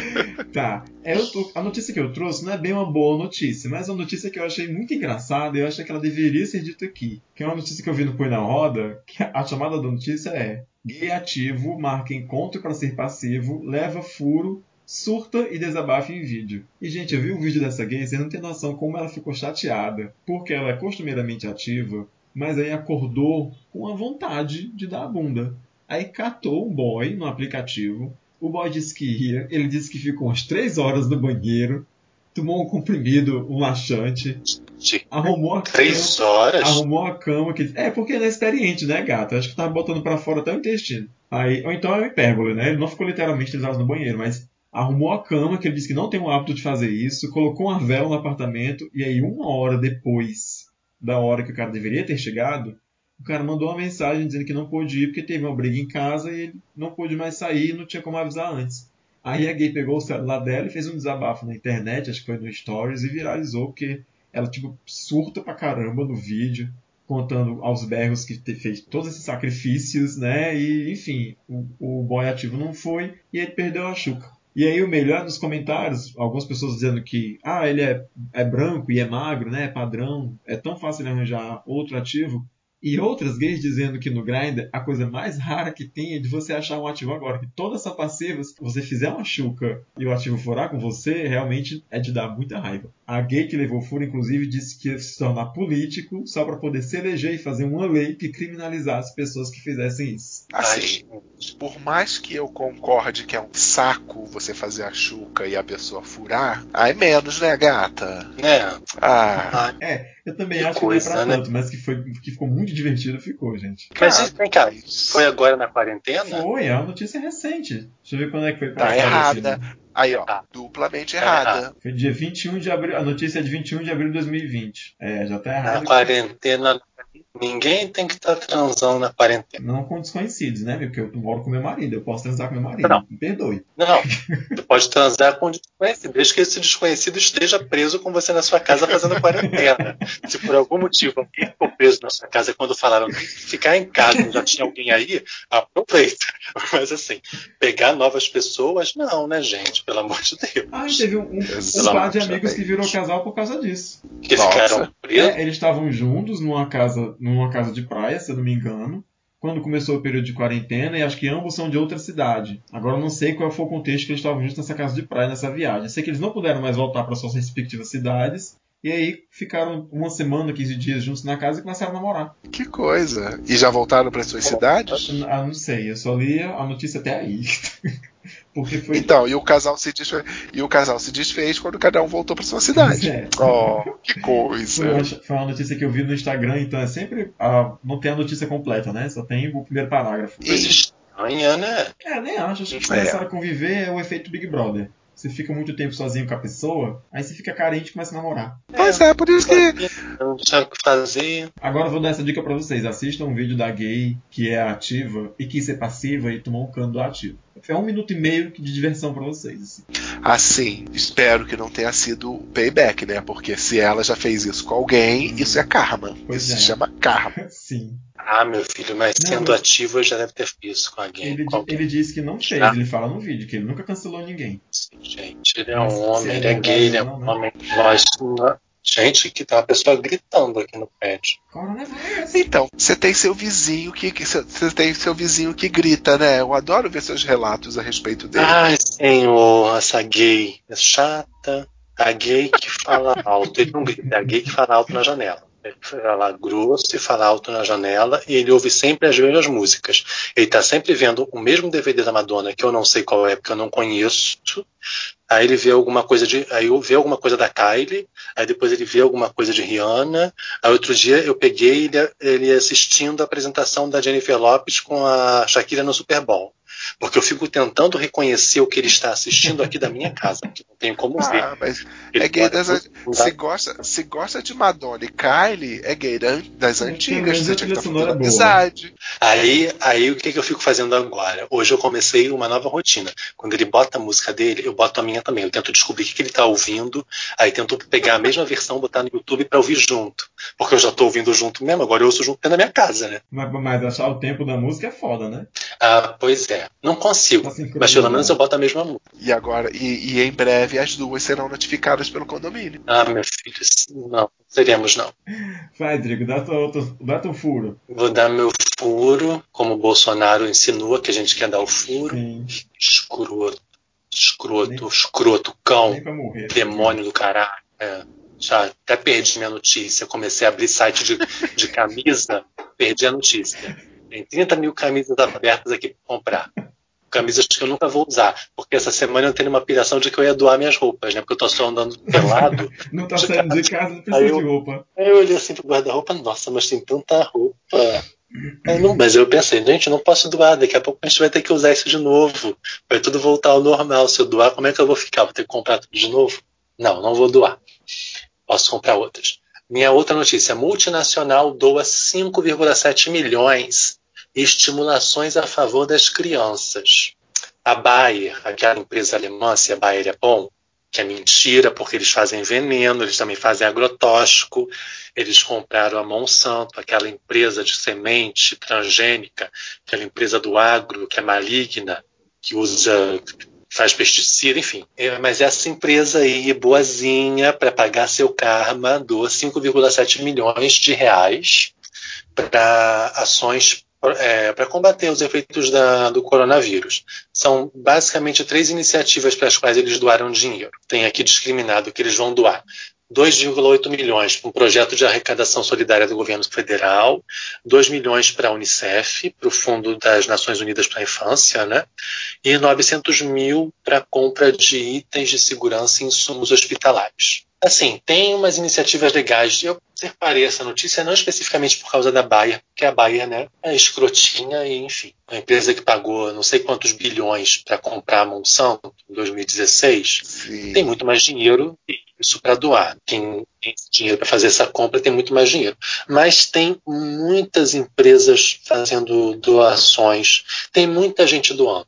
Tá. É, eu a notícia que eu trouxe não é bem uma boa notícia, mas é uma notícia que eu achei muito engraçada e eu achei que ela deveria ser dita aqui. Que é uma notícia que eu vi no Põe na Roda, que a chamada da notícia é Gay ativo marca encontro para ser passivo, leva furo, surta e desabafa em vídeo. E, gente, eu vi o vídeo dessa gay, você não tem noção como ela ficou chateada, porque ela é costumeiramente ativa, mas aí acordou com a vontade de dar a bunda. Aí catou um boy no aplicativo, o boy disse que ia, ele disse que ficou umas 3 horas no banheiro, tomou um comprimido, um laxante, arrumou a três horas? arrumou a cama que é porque ele é experiente né gato? Acho que tava botando pra fora até o intestino. Aí ou então é uma hipérbole né? Ele não ficou literalmente três horas no banheiro mas arrumou a cama que ele disse que não tem o hábito de fazer isso colocou uma vela no apartamento e aí uma hora depois da hora que o cara deveria ter chegado o cara mandou uma mensagem dizendo que não pôde ir porque teve uma briga em casa e ele não pôde mais sair e não tinha como avisar antes aí a gay pegou o celular dela e fez um desabafo na internet acho que foi no Stories e viralizou porque ela tipo surta pra caramba no vídeo, contando aos berros que fez todos esses sacrifícios, né? E enfim, o, o boy ativo não foi e ele perdeu a chuca. E aí o melhor nos comentários, algumas pessoas dizendo que ah, ele é, é branco e é magro, né? É padrão, é tão fácil ele arranjar outro ativo. E outras gays dizendo que no Grindr a coisa mais rara que tem é de você achar um ativo agora. Que todas são passivas, se você fizer uma chuca e o ativo furar com você, realmente é de dar muita raiva. A gay que levou furo, inclusive, disse que ia se tornar político só para poder se eleger e fazer uma lei que criminalizasse pessoas que fizessem isso. Assim, Ai, por mais que eu concorde que é um saco você fazer a chuca e a pessoa furar, aí menos, né, gata? né? Ah, É, eu também Que acho que não é coisa, pra né? tanto, mas que, foi, que ficou muito divertido, ficou, gente. Mas Cara, vem cá, foi agora na quarentena? Foi, é uma notícia recente. Deixa eu ver quando é que foi Tá errada. aí ó, Tá. duplamente Tá errada. Foi dia 21 de abril, a notícia é de 21 de abril de 2020. É, já tá Na errado. quarentena, ninguém tem que estar transando na quarentena. Não com desconhecidos, né? Porque eu moro com meu marido, eu posso transar com meu marido. Não. Me perdoe. Não, você pode transar com um desconhecido, desde que esse desconhecido esteja preso com você na sua casa fazendo quarentena. Se por algum motivo alguém ficou preso na sua casa quando falaram que ficar em casa já tinha alguém aí, aproveita. Mas assim, pegar novas pessoas, não, né, gente? Pelo amor de Deus. Ah, teve um, um, um par de amigos que virou casal por causa disso. Que Nossa. ficaram presos. É, eles estavam juntos numa casa, numa casa de praia, se eu não me engano, quando começou o período de quarentena, e acho que ambos são de outra cidade. Agora não sei qual foi o contexto que eles estavam juntos nessa casa de praia, nessa viagem. Sei que eles não puderam mais voltar para suas respectivas cidades, e aí ficaram uma semana, 15 dias juntos na casa e começaram a namorar. Que coisa. E já voltaram para suas cidades? Ah, não sei, eu só li a notícia até aí. Porque foi. Então, e o casal se desfez, e o casal se desfez quando cada um voltou para sua cidade. É. Oh, que Foi coisa. uma, foi uma notícia que eu vi no Instagram, então é sempre. a- não tem a notícia completa, né? Só tem o primeiro parágrafo. Coisa estranha, né? É, nem acho. Acho que É. começaram a conviver é o efeito Big Brother. Você fica muito tempo sozinho com a pessoa, aí você fica carente e começa a namorar. Pois é, por isso que. Não tinha o que fazer. Agora eu vou dar essa dica pra vocês. Assistam um vídeo da gay que é ativa e quis ser passiva e tomou um cano do ativo. É um minuto e meio de diversão pra vocês. assim. Assim, espero que não tenha sido payback, né? Porque se ela já fez isso com alguém, Hum. isso é karma. Pois isso é. se chama karma. Sim. Ah, meu filho, mas Não, sendo ativo, eu já deve ter feito isso com alguém. Ele, com alguém. ele disse que não fez, Ah. ele fala no vídeo, que ele nunca cancelou ninguém. Gente, ele é Mas um homem, é ele é verdade gay, ele é um né? homem. Nós, não- gente, que tem uma pessoa gritando aqui no prédio. Então, você tem seu vizinho que. Você tem seu vizinho que grita, né? Eu adoro ver seus relatos a respeito dele. Ai, senhor, essa gay é chata. A gay que fala alto. Ele não grita, a gay que fala alto na janela. Ele fala grosso e fala alto na janela e ele ouve sempre as mesmas músicas. Ele tá sempre vendo o mesmo DVD da Madonna, que eu não sei qual é, porque eu não conheço. Aí ele vê alguma coisa de. Aí eu vê alguma coisa da Kylie, aí depois ele vê alguma coisa de Rihanna. Aí outro dia eu peguei ele, ele assistindo a apresentação da Jennifer Lopes com a Shakira no Super Bowl. Porque eu fico tentando reconhecer o que ele está assistindo aqui da minha casa, porque não tenho como ver. Ah, mas é gay das, se, gosta, se gosta de Madonna e Kylie, é gay das antigas, você tinha que estar fazendo amizade. Aí, aí o que, que eu fico fazendo agora? Hoje eu comecei uma nova rotina. Quando ele bota a música dele, eu boto a minha também. Eu tento descobrir o que, que ele está ouvindo, aí tento pegar a mesma versão, botar no YouTube para ouvir junto. Porque eu já estou ouvindo junto mesmo, agora eu ouço junto dentro da minha casa, né? Mas, mas achar o tempo da música é foda, né? Ah, pois é. Não consigo. Mas pelo menos eu boto a mesma música. E agora, e, e, em breve as duas serão notificadas pelo condomínio. Ah, meu filho, não, seremos não. Vai, Drigo, dá, teu, dá teu furo. Vou dar meu furo, como o Bolsonaro insinua que a gente quer dar o furo. Sim. Escroto, escroto, nem, escroto, cão, demônio do caralho. É. Já até perdi minha notícia. Comecei a abrir site de, de camisa, perdi a notícia. Tem 30 mil camisas abertas aqui para comprar. Camisas que eu nunca vou usar. Porque essa semana eu tenho uma piração de que eu ia doar minhas roupas, né? Porque eu tô só andando pelado. não tá saindo de casa, não precisa eu, de roupa. Aí eu olhei assim pro guarda-roupa, nossa, mas tem tanta roupa. não, mas eu pensei, gente, não posso doar, daqui a pouco a gente vai ter que usar isso de novo. Vai tudo voltar ao normal. Se eu doar, como é que eu vou ficar? Vou ter que comprar tudo de novo? Não, não vou doar. Posso comprar outras. Minha outra notícia: multinacional doa 5,7 milhões estimulações a favor das crianças. A Bayer, aquela empresa alemã, se a Bayer é bom, que é mentira, porque eles fazem veneno, eles também fazem agrotóxico, eles compraram a Monsanto, aquela empresa de semente transgênica, aquela empresa do agro que é maligna, que usa faz pesticida, enfim. É, mas essa empresa aí, boazinha, para pagar seu karma, doa 5,7 milhões de reais para ações é, para combater os efeitos da, do coronavírus. São basicamente três iniciativas para as quais eles doaram dinheiro. Tem aqui discriminado que eles vão doar 2,8 milhões para um projeto de arrecadação solidária do governo federal, 2 milhões para a Unicef, para o Fundo das Nações Unidas para a Infância, né? e 900 mil para a compra de itens de segurança e insumos hospitalares. Assim, tem umas iniciativas legais. Eu separei essa notícia não especificamente por causa da Bayer, porque a Bayer né, é escrotinha e, enfim, uma empresa que pagou não sei quantos bilhões para comprar a Monsanto em 2016 Sim. tem muito mais dinheiro isso para doar. Quem tem dinheiro para fazer essa compra tem muito mais dinheiro. Mas tem muitas empresas fazendo doações, tem muita gente doando.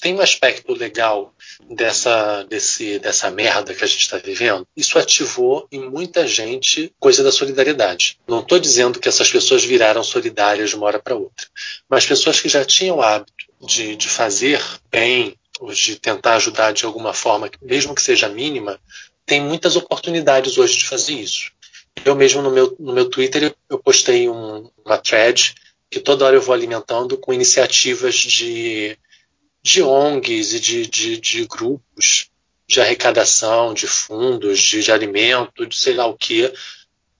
Tem um aspecto legal dessa, desse, dessa merda que a gente está vivendo. Isso ativou em muita gente coisa da solidariedade. Não estou dizendo que essas pessoas viraram solidárias de uma hora para outra, mas pessoas que já tinham o hábito de, de fazer bem, ou de tentar ajudar de alguma forma, mesmo que seja mínima, tem muitas oportunidades hoje de fazer isso. Eu mesmo no meu, no meu Twitter eu postei um, uma thread que toda hora eu vou alimentando com iniciativas de, de ONGs e de, de, de grupos de arrecadação, de fundos, de, de alimento, de sei lá o que,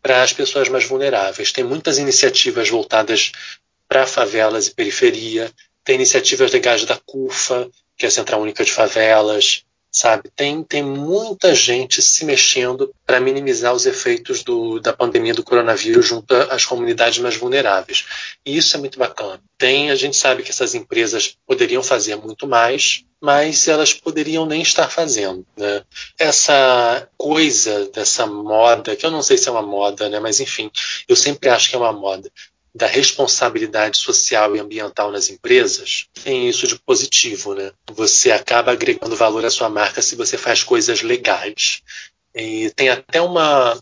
para as pessoas mais vulneráveis. Tem muitas iniciativas voltadas para favelas e periferia, tem iniciativas legais da CUFA, que é a Central Única de Favelas, sabe? Tem, tem muita gente se mexendo para minimizar os efeitos do, da pandemia do coronavírus junto às comunidades mais vulneráveis. E isso é muito bacana. Tem, a gente sabe que essas empresas poderiam fazer muito mais, mas elas poderiam nem estar fazendo. Né? Essa coisa dessa moda, que eu não sei se é uma moda, né? mas enfim, eu sempre acho que é uma moda, da responsabilidade social e ambiental nas empresas, tem isso de positivo, né? Você acaba agregando valor à sua marca se você faz coisas legais. E tem até uma.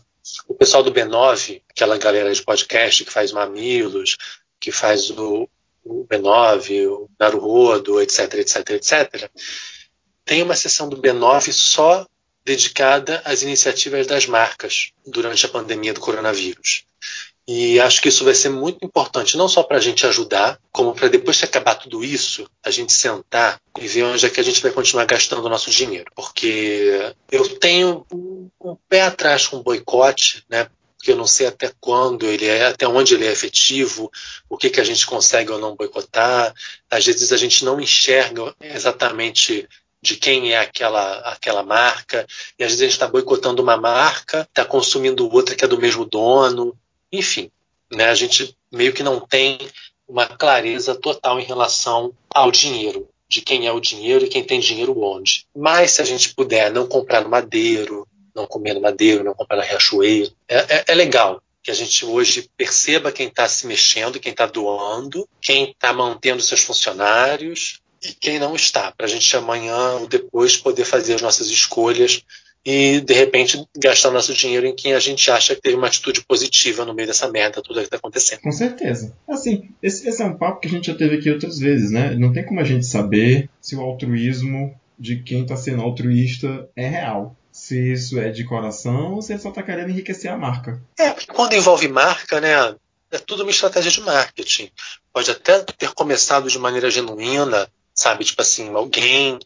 O pessoal do B9, aquela galera de podcast que faz Mamilos, que faz o, o B9, o Naruhodo, etc, etc, etc, tem uma sessão do B9 só dedicada às iniciativas das marcas durante a pandemia do coronavírus. E acho que isso vai ser muito importante, não só para a gente ajudar, como para depois que acabar tudo isso, a gente sentar e ver onde é que a gente vai continuar gastando o nosso dinheiro. Porque eu tenho um, um pé atrás com o boicote, né? Porque eu não sei até quando ele é, até onde ele é efetivo, o que, que a gente consegue ou não boicotar. Às vezes a gente não enxerga exatamente de quem é aquela, aquela marca, e às vezes a gente está boicotando uma marca, está consumindo outra que é do mesmo dono, enfim, né, a gente meio que não tem uma clareza total em relação ao dinheiro, de quem é o dinheiro e quem tem dinheiro onde. Mas se a gente puder não comprar no Madeiro, não comer no Madeiro, não comprar na Riachuelo, é, é, é legal que a gente hoje perceba quem está se mexendo, quem está doando, quem está mantendo seus funcionários e quem não está, para a gente amanhã ou depois poder fazer as nossas escolhas e de repente gastar nosso dinheiro em quem a gente acha que teve uma atitude positiva no meio dessa merda tudo que está acontecendo. Com certeza. Assim, esse, esse, é um papo que a gente já teve aqui outras vezes, né? Não tem como a gente saber se o altruísmo de quem está sendo altruísta é real. Se isso é de coração ou se ele só está querendo enriquecer a marca. É, porque quando envolve marca, né? É tudo uma estratégia de marketing. Pode até ter começado de maneira genuína, sabe? Tipo assim, alguém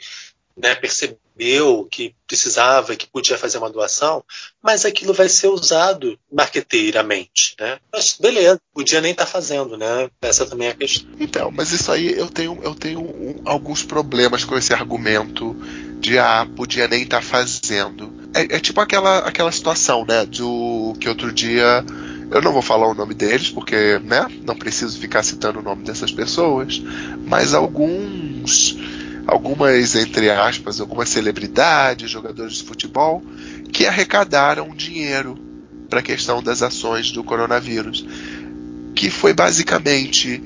né, percebeu que precisava, que podia fazer uma doação, mas aquilo vai ser usado marqueteiramente, né? Mas beleza, podia nem estar tá fazendo, né? Essa também é a questão. Então, mas isso aí eu tenho, eu tenho um, alguns problemas com esse argumento de ah, podia nem estar tá fazendo. É, é, tipo aquela, aquela situação, né? Do que outro dia eu não vou falar o nome deles, porque né, não preciso ficar citando o nome dessas pessoas, mas alguns algumas, entre aspas, algumas celebridades, jogadores de futebol, que arrecadaram dinheiro para a questão das ações do coronavírus. Que foi basicamente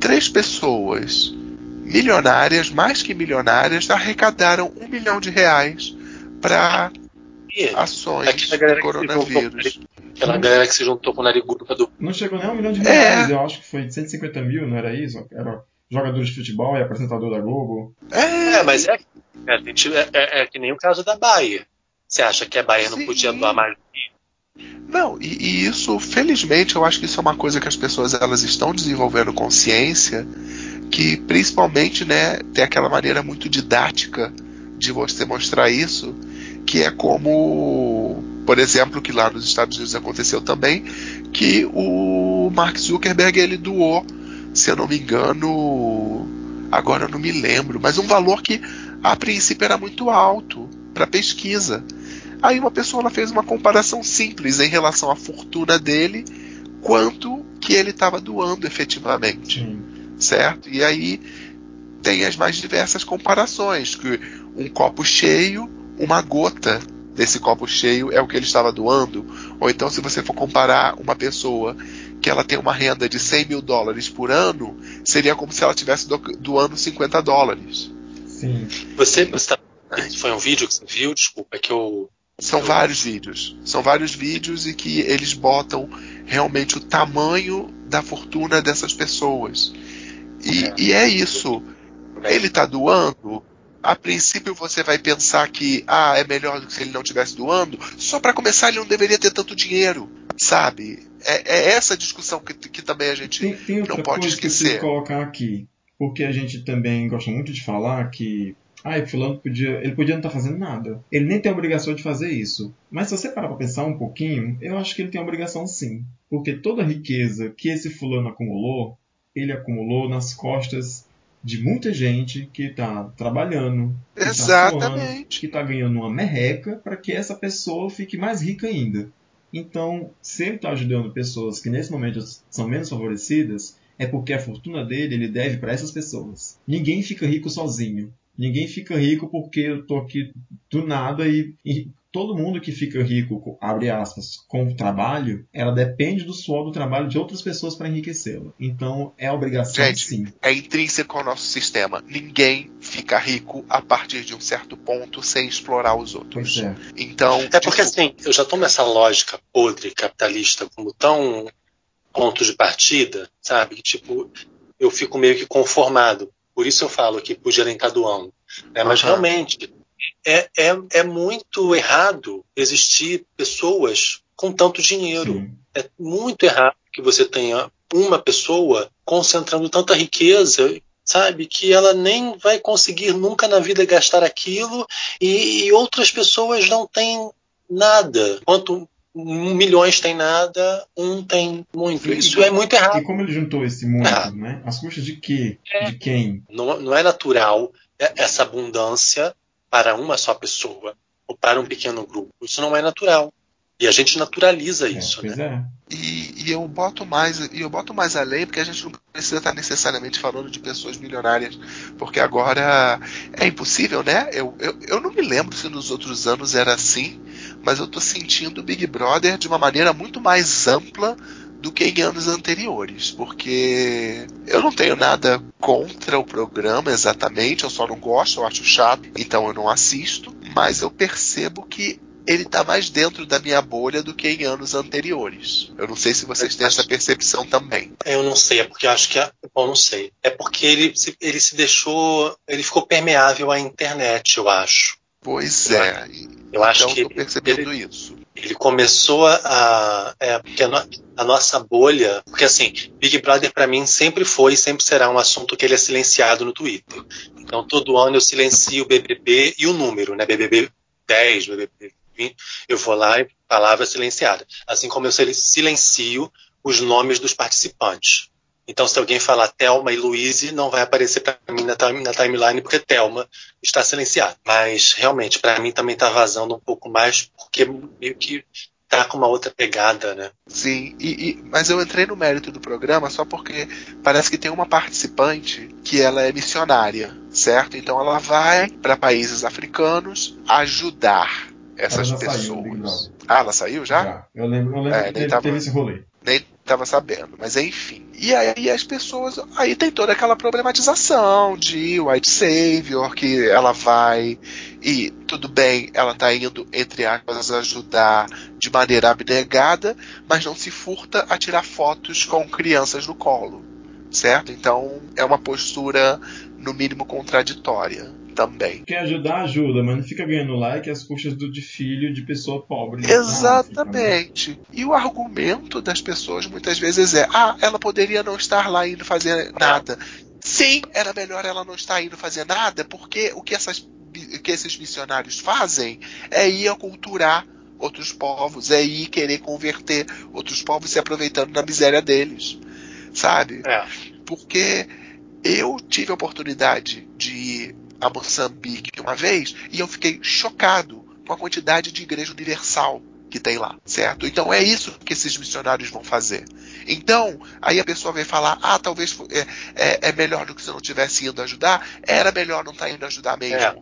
três pessoas milionárias, mais que milionárias, arrecadaram um milhão de reais para ações do coronavírus. Aquela galera que se juntou com o Narigudo do. Não chegou nem a um milhão de reais, é. eu acho que foi 150 mil, não era isso? Era jogador de futebol e apresentador da Globo. É, mas é, é, é, é que nem o caso da Bahia. Você acha que a Bahia não podia doar mais não, e, e, isso, felizmente, eu acho que isso é uma coisa que as pessoas elas estão desenvolvendo consciência, que principalmente, né, tem aquela maneira muito didática de você mostrar isso, que é como, por exemplo, que lá nos Estados Unidos aconteceu também, que o Mark Zuckerberg ele doou se eu não me engano, agora eu não me lembro, mas um valor que a princípio era muito alto para pesquisa. Aí uma pessoa fez uma comparação simples em relação à fortuna dele, quanto que ele estava doando efetivamente, Sim. certo? E aí tem as mais diversas comparações, que um copo cheio, uma gota desse copo cheio é o que ele estava doando, ou então se você for comparar uma pessoa que ela tem uma renda de 100 mil dólares por ano, seria como se ela estivesse doando 50 dólares. Sim. Você, você tá, foi um vídeo que você viu? Desculpa, é que eu. São eu... vários vídeos. São vários vídeos e que eles botam realmente o tamanho da fortuna dessas pessoas. E é, e é isso. Ele está doando. A princípio você vai pensar que ah, é melhor do que se ele não estivesse doando. Só para começar, ele não deveria ter tanto dinheiro, sabe? É, é essa discussão que, que também a gente tem, tem não pode esquecer. Que colocar aqui, porque a gente também gosta muito de falar que ah, fulano podia, ele podia não estar tá fazendo nada. Ele nem tem a obrigação de fazer isso. Mas se você parar para pensar um pouquinho, eu acho que ele tem a obrigação sim, porque toda a riqueza que esse fulano acumulou, ele acumulou nas costas de muita gente que está trabalhando, que tá está ganhando uma merreca para que essa pessoa fique mais rica ainda. Então, se ele está ajudando pessoas que nesse momento são menos favorecidas, é porque a fortuna dele ele deve para essas pessoas. Ninguém fica rico sozinho. Ninguém fica rico porque eu tô aqui do nada e, e todo mundo que fica rico, abre aspas, com o trabalho, ela depende do suor do trabalho de outras pessoas para enriquecê-lo. Então é obrigação Gente, sim. É intrínseco ao nosso sistema. Ninguém fica rico a partir de um certo ponto sem explorar os outros. Pois é. Então. É porque tipo... assim, eu já tomo essa lógica podre capitalista como tão ponto de partida, sabe? Que tipo, eu fico meio que conformado. Por isso eu falo que podia nem estar doando. Né? Mas uhum. realmente é, é, é muito errado existir pessoas com tanto dinheiro. Sim. É muito errado que você tenha uma pessoa concentrando tanta riqueza, sabe, que ela nem vai conseguir nunca na vida gastar aquilo e, e outras pessoas não têm nada. Quanto milhões tem nada, um tem muito. Isso é muito errado. E como ele juntou esse muito, ah. né? As custas de quê? É. De quem? Não, não é natural essa abundância para uma só pessoa ou para um pequeno grupo. Isso não é natural. E a gente naturaliza isso, é, né? É. E, e, eu boto mais e eu boto mais além porque a gente não precisa estar necessariamente falando de pessoas milionárias, porque agora é impossível, né? Eu, eu, eu não me lembro se nos outros anos era assim, mas eu tô sentindo o Big Brother de uma maneira muito mais ampla do que em anos anteriores, porque eu não tenho nada contra o programa exatamente, eu só não gosto, eu acho chato, então eu não assisto, mas eu percebo que ele está mais dentro da minha bolha do que em anos anteriores. Eu não sei se vocês têm essa percepção também. Eu não sei, é porque eu acho que. Bom, não sei. É porque ele, ele se deixou. Ele ficou permeável à internet, eu acho. Pois é. Eu acho então, que. Estou percebendo ele, isso. Ele começou a. É, porque a, no, a nossa bolha. Porque assim, Big Brother para mim sempre foi e sempre será um assunto que ele é silenciado no Twitter. Então todo ano eu silencio o BBB e o número, né? BBB 10, BBB eu vou lá e palavra silenciada. Assim como eu silencio os nomes dos participantes. Então, se alguém falar Thelma e Luíse, não vai aparecer para mim na, na, timeline porque Thelma está silenciada. Mas, realmente, para mim também está vazando um pouco mais porque meio que tá com uma outra pegada, né? Sim, e, e, mas eu entrei no mérito do programa só porque parece que tem uma participante que ela é missionária, certo? Então ela vai para países africanos ajudar essas pessoas. Saiu, ah, ela saiu já? Já. Eu lembro, eu lembro é, que teve, teve esse rolê. Nem tava sabendo, mas enfim. E aí as pessoas. Aí tem toda aquela problematização de white savior, que ela vai e tudo bem, ela tá indo, entre aspas, ajudar de maneira abnegada, mas não se furta a tirar fotos com crianças no colo. Certo? Então é uma postura, no mínimo, contraditória também. Quem ajudar, ajuda, mas não fica ganhando like às custas do de filho de pessoa pobre. Exatamente. África, né? E o argumento das pessoas muitas vezes é: ah, ela poderia não estar lá indo fazer nada. Sim, era melhor ela não estar indo fazer nada, porque o que, essas, que esses missionários fazem é ir aculturar outros povos, é ir querer converter outros povos se aproveitando da miséria deles. Sabe? É. Porque eu tive a oportunidade de ir a Moçambique uma vez e eu fiquei chocado com a quantidade de igreja universal que tem lá, certo? Então é isso que esses missionários vão fazer. Então, aí a pessoa vem falar, ah, talvez é, é, é melhor do que se não tivesse ido ajudar. Era melhor não estar tá indo ajudar mesmo. É,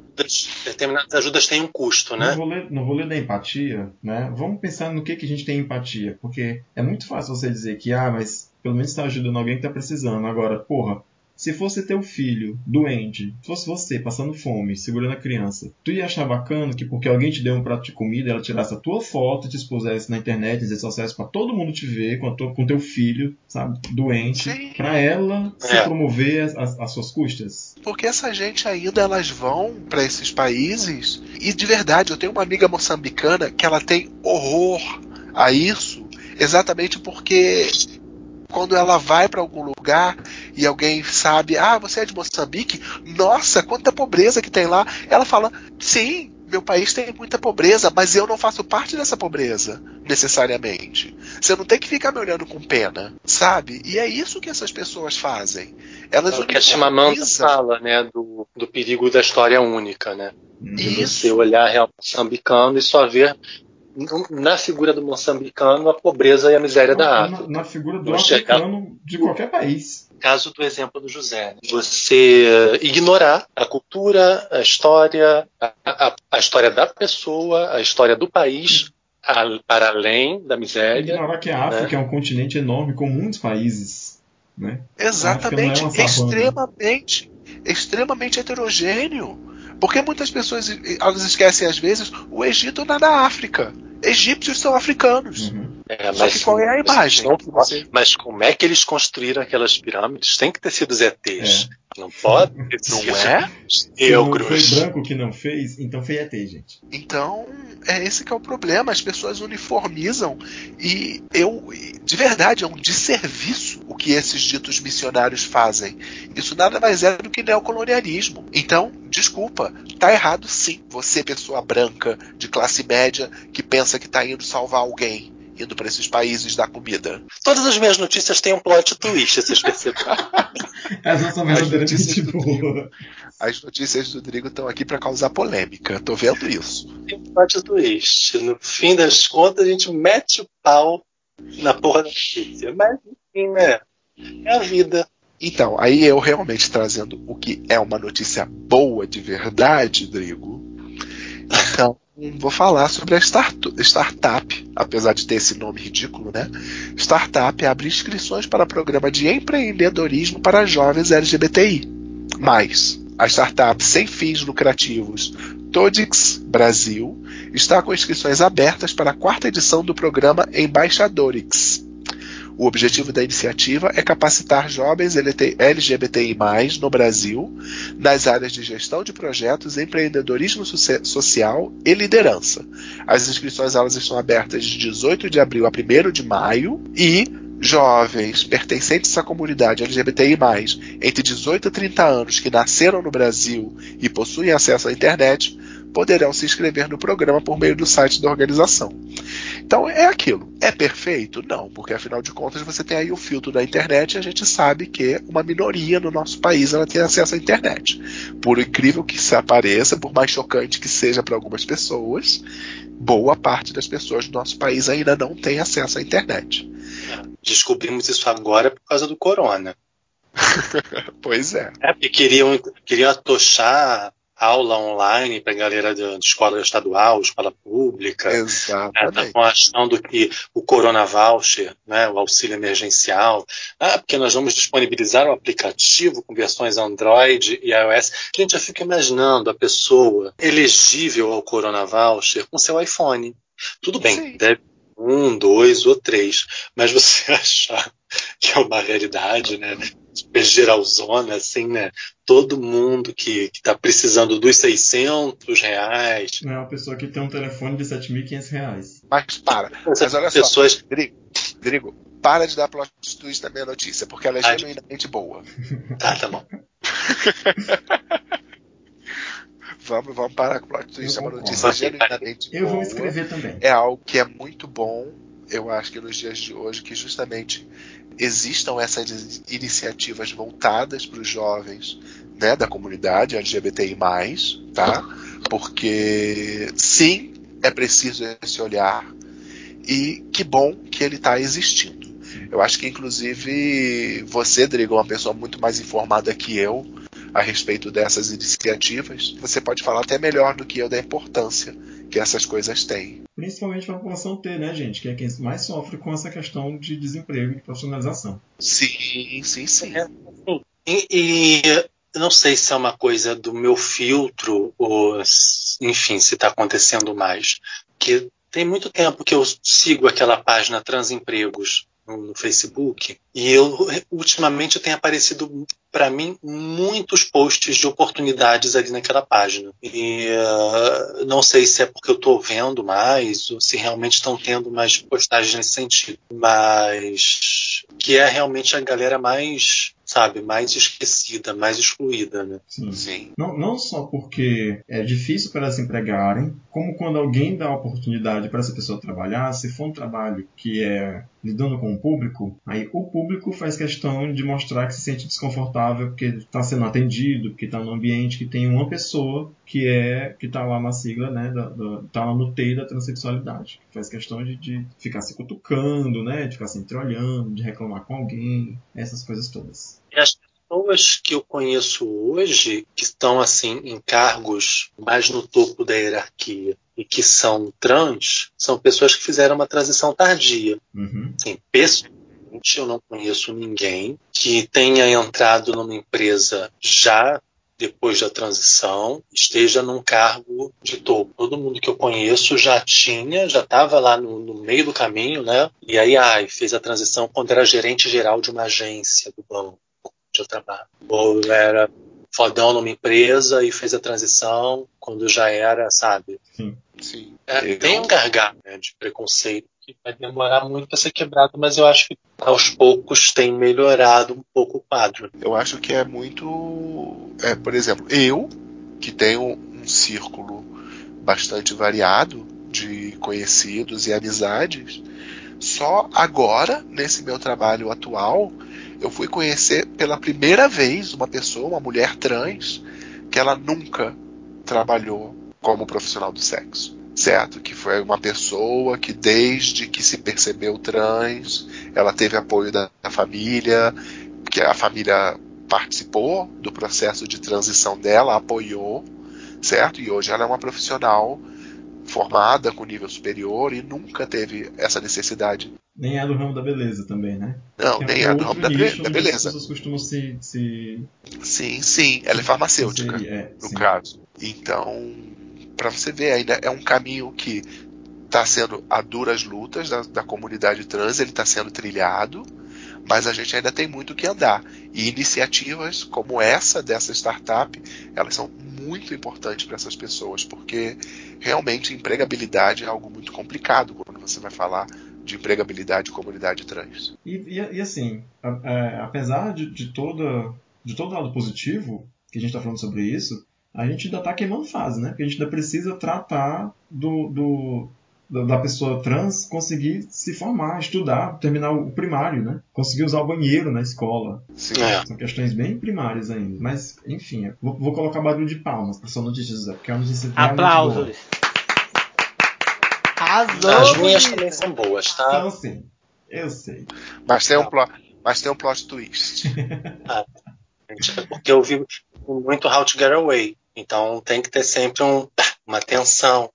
determinadas ajudas têm um custo, né? No rolê, no rolê da empatia, né? Vamos pensar no que, que a gente tem empatia, porque é muito fácil você dizer que, ah, mas pelo menos está ajudando alguém que está precisando. Agora, porra, se fosse teu filho doente, se fosse você passando fome, segurando a criança, tu ia achar bacana que porque alguém te deu um prato de comida, ela tirasse a tua foto e te expusesse na internet, nas redes sociais para todo mundo te ver com, tua, com teu filho, sabe, doente, para ela se é. promover as, as, suas custas? Porque essa gente ainda elas vão para esses países e de verdade, eu tenho uma amiga moçambicana que ela tem horror a isso, exatamente porque quando ela vai para algum lugar e alguém sabe, ah, você é de Moçambique? Nossa, quanta pobreza que tem lá. Ela fala, sim, meu país tem muita pobreza, mas eu não faço parte dessa pobreza, necessariamente. Você não tem que ficar me olhando com pena, sabe? E é isso que essas pessoas fazem. Elas é o que a Chimamanda fala, né, do, do perigo da história única, né? Isso. Você olhar real moçambicano e só ver na figura do moçambicano a pobreza e a miséria na, da África. Na, na figura do africano de qualquer país. Caso do exemplo do José. Né? Você ignorar a cultura, a história, a, a, a história da pessoa, a história do país, a, para além da miséria. Ignorar que a África né? é um continente enorme com muitos países. Né? Exatamente, é extremamente, extremamente heterogêneo. Porque muitas pessoas elas esquecem às vezes o Egito não é da África egípcios são africanos. Uhum. É, mas, Só que qual é a imagem? Não. Mas como é que eles construíram aquelas pirâmides? Tem que ter sido os ETs. É. Não pode ter sido. Não é? Negros. Foi branco que não fez, então foi ET, gente. Então, é esse que é o problema. As pessoas uniformizam e eu, de verdade, é um desserviço o que esses ditos missionários fazem. Isso nada mais é do que neocolonialismo. Então, desculpa, tá errado sim. Você, pessoa branca, de classe média, que pensa que tá indo salvar alguém indo para esses países da comida. Todas as minhas notícias têm um plot twist, vocês perceberam? Não são verdadeiramente notícias do boas. As notícias do Drigo estão aqui para causar polêmica. Tô vendo isso. Tem um plot twist. No fim das contas, a gente mete o pau na porra da notícia. Mas, enfim, né? É a vida. Então, aí eu realmente trazendo o que é uma notícia boa de verdade, Drigo. Então, vou falar sobre a start- startup, apesar de ter esse nome ridículo, né? Startup abre inscrições para programa de empreendedorismo para jovens LGBTI. Mas a startup sem fins lucrativos Todix Brasil está com inscrições abertas para a quarta edição do programa Embaixadorix. O objetivo da iniciativa é capacitar jovens LGBTI+, no Brasil, nas áreas de gestão de projetos, empreendedorismo socia- social e liderança. As inscrições elas estão abertas de 18 de abril a 1 de maio e jovens pertencentes à comunidade LGBTI+, entre 18 e 30 anos que nasceram no Brasil e possuem acesso à internet, poderão se inscrever no programa por meio do site da organização. Então é aquilo. É perfeito? Não, porque afinal de contas você tem aí o filtro da internet e a gente sabe que uma minoria no nosso país ela tem acesso à internet. Por incrível que se apareça, por mais chocante que seja para algumas pessoas, boa parte das pessoas do nosso país ainda não tem acesso à internet. Descobrimos isso agora por causa do corona. Pois é. É porque queriam, queriam atochar aula online para a galera de, de escola estadual, escola pública. Exatamente. Estavam achando que o Corona Voucher, né, o auxílio emergencial, ah, porque nós vamos disponibilizar o aplicativo com versões Android e iOS. A gente já fica imaginando a pessoa elegível ao Corona Voucher com seu iPhone. Tudo bem, Sim. deve um, dois ou três, mas você achar que é uma realidade, né? Super geralzona, assim, né? Todo mundo que está precisando dos 600 reais. É uma pessoa que tem um telefone de 7.500 reais. Mas para. Mas olha só, pessoas Drigo, Drigo, para de dar plot twist na minha notícia, porque ela é Ai. genuinamente boa. Tá, tá bom. Vamos, vamos parar com o plot twist, é uma notícia genuinamente Eu vou boa. escrever também. É algo que é muito bom, eu acho que nos dias de hoje, que justamente existam essas iniciativas voltadas para os jovens né, da comunidade LGBTI+, tá? Porque sim, é preciso esse olhar e que bom que ele está existindo. Eu acho que inclusive você, Drigo, é uma pessoa muito mais informada que eu a respeito dessas iniciativas. Você pode falar até melhor do que eu da importância que essas coisas têm. Principalmente para a população T, né, gente? Que é quem mais sofre com essa questão de desemprego e de profissionalização. Sim, sim, sim. É, E, e não sei se é uma coisa do meu filtro ou, enfim, se está acontecendo mais. Que tem muito tempo que eu sigo aquela página Transempregos no, Facebook e eu ultimamente tem aparecido para mim muitos posts de oportunidades ali naquela página. E ah, não sei se é porque eu estou vendo mais ou se realmente estão tendo mais postagens nesse sentido, mas que é realmente a galera mais, sabe, mais esquecida, mais excluída, né? Sim. Sim. Não, não só porque é difícil para elas empregarem, como quando alguém dá oportunidade para essa pessoa trabalhar, se for um trabalho que é lidando com o público, aí o público faz questão de mostrar que se sente desconfortável porque está sendo atendido, porque está num ambiente que tem uma pessoa que é que está lá na sigla, né, da, da, tá lá no T da transexualidade, faz questão de, de ficar se cutucando, né, de ficar se entreolhando, de reclamar com alguém, essas coisas todas. As pessoas que eu conheço hoje, que estão assim em cargos mais no topo da hierarquia e que são trans, são pessoas que fizeram uma transição tardia. Uhum. Assim, pessoalmente, eu não conheço ninguém que tenha entrado numa empresa já depois da transição, esteja num cargo de topo. Todo mundo que eu conheço já tinha, já estava lá no, no meio do caminho, né? E aí, ai, fez a transição quando era gerente geral de uma agência do banco onde eu trabalho. Ou era fodão numa empresa e fez a transição quando já era, sabe? Sim. É, Eu- Tem um gargalo né, de preconceito que vai demorar muito para ser quebrado, mas eu acho que aos poucos tem melhorado um pouco o quadro. Eu acho que é muito. É, por exemplo, eu, que tenho um círculo bastante variado de conhecidos e amizades, Só agora, nesse meu trabalho atual, eu fui conhecer pela primeira vez uma pessoa, uma mulher trans, que ela nunca trabalhou como profissional do sexo. Certo? Que foi uma pessoa que, desde que se percebeu trans, ela teve apoio da, da família, que a família participou do processo de transição dela, apoiou, certo? E hoje ela é uma profissional formada com nível superior e nunca teve essa necessidade. Nem é do ramo da beleza também, né? Não, nem é do ramo da, nicho da beleza. As pessoas costumam se. se... Sim, sim, ela é farmacêutica, é, no sim. caso. Então, para você ver, ainda é um caminho que está sendo a duras lutas da, da comunidade trans, ele está sendo trilhado, mas a gente ainda tem muito que andar. E iniciativas como essa dessa startup, elas são muito importantes para essas pessoas, porque realmente empregabilidade é algo muito complicado quando você vai falar de empregabilidade e comunidade trans. E, e, e assim, a- é, apesar de, de, toda, de todo lado positivo que a gente está falando sobre isso, a gente ainda está queimando fase, né? Porque a gente ainda precisa tratar do, do, da- pessoa trans conseguir se formar, estudar, terminar o primário, né? Conseguir usar o banheiro na escola. Sim. É. São questões bem primárias ainda. Mas, enfim, vou, vou colocar barulho de palmas para sua notícia, José, porque é uma notícia realmente boa. Aplausos. Arrasou, As minhas também são boas, tá? Então, assim, eu sei. Mas tem um plot, mas tem um plot twist. gente, é Porque eu vi muito How to Get Away. Então tem que ter sempre um, uma tensão,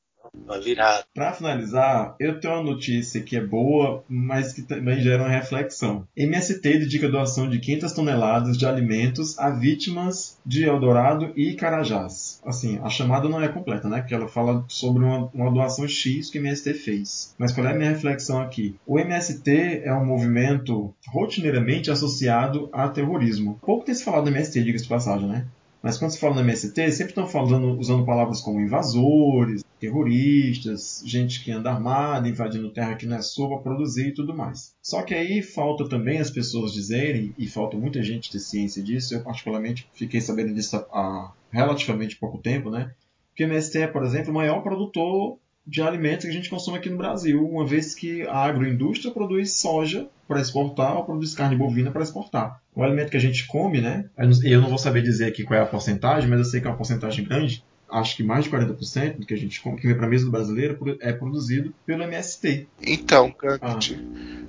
uma virada. Para finalizar, eu tenho uma notícia que é boa, mas que também gera uma reflexão. MST dedica doação de 500 toneladas de alimentos a vítimas de Eldorado e Carajás. Assim, a chamada não é completa, né? Porque ela fala sobre uma, uma doação X que o MST fez. Mas qual é a minha reflexão aqui? O MST é um movimento rotineiramente associado a terrorismo. Pouco tem se falado do MST, diga-se de passagem, né? Mas quando se fala no MST, sempre estão falando, usando palavras como invasores, terroristas, gente que anda armada, invadindo terra que não é sua para produzir e tudo mais. Só que aí falta também as pessoas dizerem, e falta muita gente ter ciência disso, eu particularmente fiquei sabendo disso há, relativamente pouco tempo, né? Que o MST é, por exemplo, o maior produtor de alimentos que a gente consome aqui no Brasil, uma vez que a agroindústria produz soja para exportar ou produz carne bovina para exportar. O alimento que a gente come, né? eu não- vou saber dizer aqui qual é a porcentagem, mas eu sei que é uma porcentagem grande. Acho que mais de 40% do que a gente come, que vem para a mesa do brasileiro, é produzido pelo MST. Então, Gambit,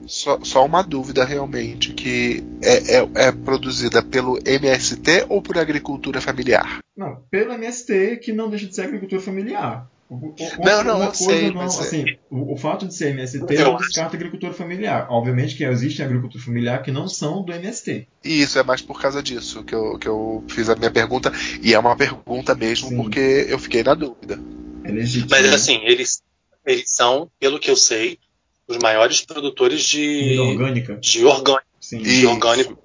só, só uma dúvida realmente, que é, é, é produzida pelo MST ou por agricultura familiar? Não, pelo MST, que não deixa de ser agricultura familiar. Não, não, uma eu coisa sei, não- é- assim, o, o fato de ser MST Eu não acho- descarta a agricultura familiar. Obviamente que existe agricultura familiar que não são do MST. E isso é mais por causa disso que eu, que eu fiz a minha pergunta, e é uma pergunta mesmo Sim. porque eu fiquei na dúvida. É legítimo. Mas né? assim, eles, eles são, pelo que eu sei, os maiores produtores Comida de, orgânica. de orgânico. Sim. De orgânico.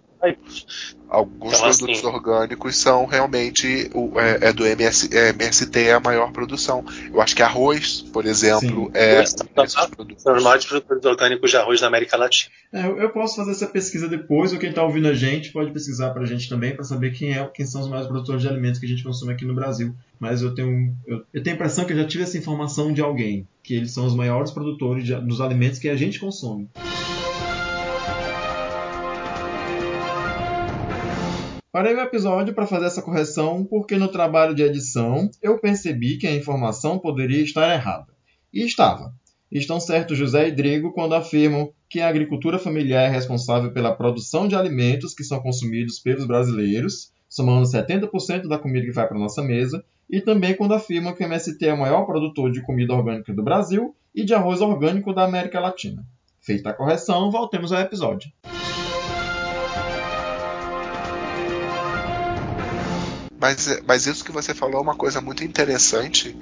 Alguns Então, produtos assim- orgânicos são realmente o, é, é do MS, é, MST é a maior produção. Eu acho que arroz, por exemplo, Sim. é um tá. produtos. São os maiores produtores orgânicos de arroz da América Latina. É, eu, posso fazer essa pesquisa depois, ou quem está ouvindo a gente pode pesquisar para a gente também, para saber quem, é, quem são os maiores produtores de alimentos que a gente consome aqui no Brasil. Mas eu tenho, eu, eu tenho a impressão que eu já tive essa informação de alguém, que eles são os maiores produtores de- dos alimentos que a gente consome. Parei o episódio para fazer essa correção porque no trabalho de edição eu percebi que a informação poderia estar errada. E estava. Estão certos José e Drigo quando afirmam que a agricultura familiar é responsável pela produção de alimentos que são consumidos pelos brasileiros, somando 70% da comida que vai para nossa mesa, e também quando afirmam que o MST é o maior produtor de comida orgânica do Brasil e de arroz orgânico da América Latina. Feita a correção, voltemos ao episódio. Mas, é- mas isso que você falou é uma coisa muito interessante.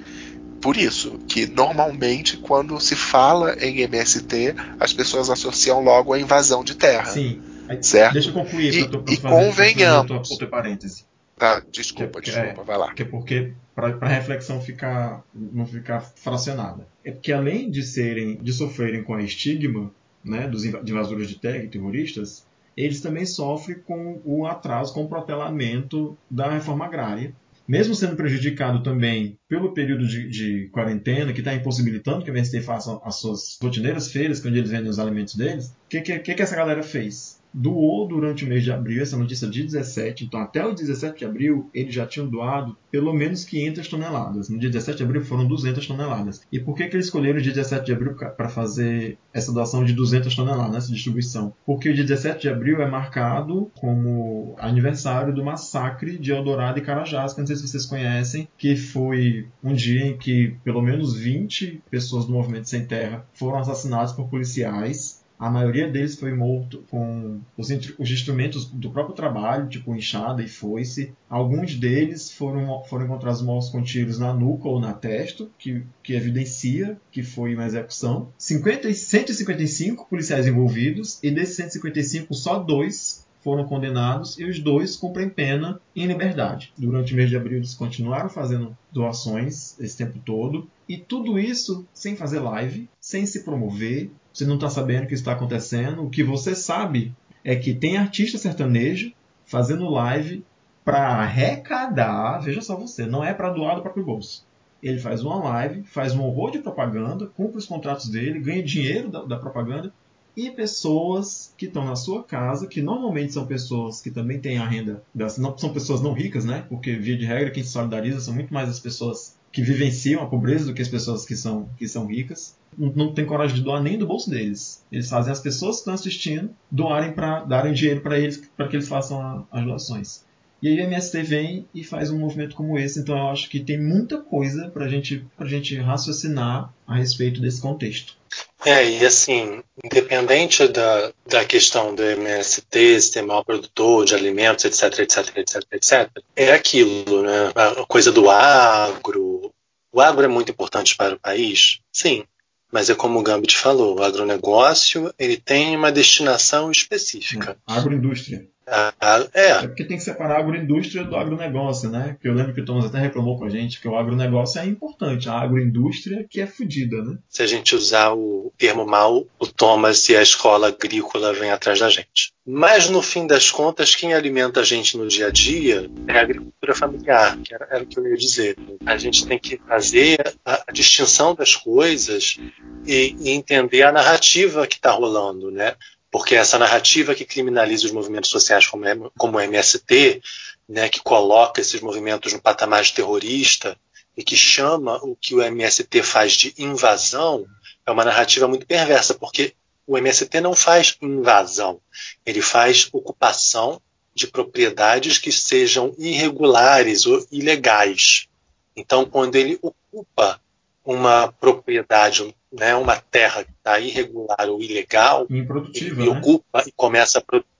Por isso, que normalmente quando se fala em MST, as pessoas associam logo a invasão de terra. Sim. Certo. Deixa eu concluir E- pra e fazer, convenhamos. fazer parêntese. Tá, desculpa, Que- desculpa, é. vai lá. Porque, porque para a reflexão ficar não ficar fracionada. É porque além de serem de sofrerem com a estigma, né, dos invasores de terra e terroristas, eles também sofrem com o atraso, com o protelamento da reforma agrária, mesmo sendo prejudicado também pelo período de, de quarentena, que está impossibilitando que a MST faça as suas rotineiras feiras, quando eles vendem os alimentos deles, o que, que, que essa galera fez? Doou durante o mês de abril, essa notícia de 17, então até o 17 de abril eles já tinham doado pelo menos 500 toneladas. No dia 17 de abril foram 200 toneladas. E por que, que eles escolheram o dia 17 de abril para fazer essa doação de 200 toneladas, essa distribuição? Porque o dia 17 de abril é marcado como aniversário do massacre de Eldorado e Carajás, que não sei se vocês conhecem, que foi um dia em que pelo menos 20 pessoas do Movimento Sem Terra foram assassinadas por policiais a maioria deles foi morto com os, os, instrumentos do próprio trabalho, tipo enxada e foice. Alguns deles foram, foram encontrados mortos com tiros na nuca ou na testa, que, que evidencia que foi uma execução. 50, 155 policiais envolvidos, e desses 155, só dois foram condenados e os dois cumprem pena em liberdade. Durante o mês de abril, eles continuaram fazendo doações esse tempo todo. E tudo isso sem fazer live, sem se promover, você não está sabendo o que está acontecendo. O que você sabe é que tem artista sertanejo fazendo live para arrecadar. Veja só você, não é para doar do próprio bolso. Ele faz uma live, faz um horror de propaganda, cumpre os contratos dele, ganha dinheiro da, da propaganda e pessoas que estão na sua casa, que normalmente são pessoas que também têm a renda, não, são pessoas não ricas, né? Porque via de regra quem se solidariza são muito mais as pessoas que vivenciam a pobreza do que as pessoas que são, que são ricas. Não, tem coragem de doar nem do bolso deles. Eles fazem as pessoas que estão assistindo doarem para darem dinheiro para eles para que eles façam a, as doações. E aí a MST vem e faz um movimento como esse, então eu acho que tem muita coisa para gente, a gente raciocinar a respeito desse contexto. É, e assim, independente da, da questão do MST, ser mal produtor de alimentos, etc, etc, etc, etc, é aquilo, né? A coisa do agro, o agro é muito importante para o país? Sim, mas é como o Gambit falou, o agronegócio ele tem uma destinação específica. Agroindústria. Ah, é. é porque tem que separar a agroindústria do agronegócio, né? Porque eu lembro que o Thomas até reclamou com a gente que o agronegócio é importante, a agroindústria que é fodida, né? Se a gente usar o termo mal, o Thomas e a escola agrícola vêm atrás da gente. Mas no fim das contas, quem alimenta a gente no dia a dia é a agricultura familiar, que era, era o que eu ia dizer. A gente tem que fazer a, a distinção das coisas e, e entender a narrativa que está rolando, né? Porque essa narrativa que criminaliza os movimentos sociais como, como o MST, né, que coloca esses movimentos no patamar de terrorista e que chama o que o MST faz de invasão, é uma narrativa muito perversa, porque o MST não faz invasão, ele faz ocupação de propriedades que sejam irregulares ou ilegais. Então, quando ele ocupa uma propriedade, né, uma terra que está irregular ou ilegal, improdutiva, e né? ocupa e começa a produzir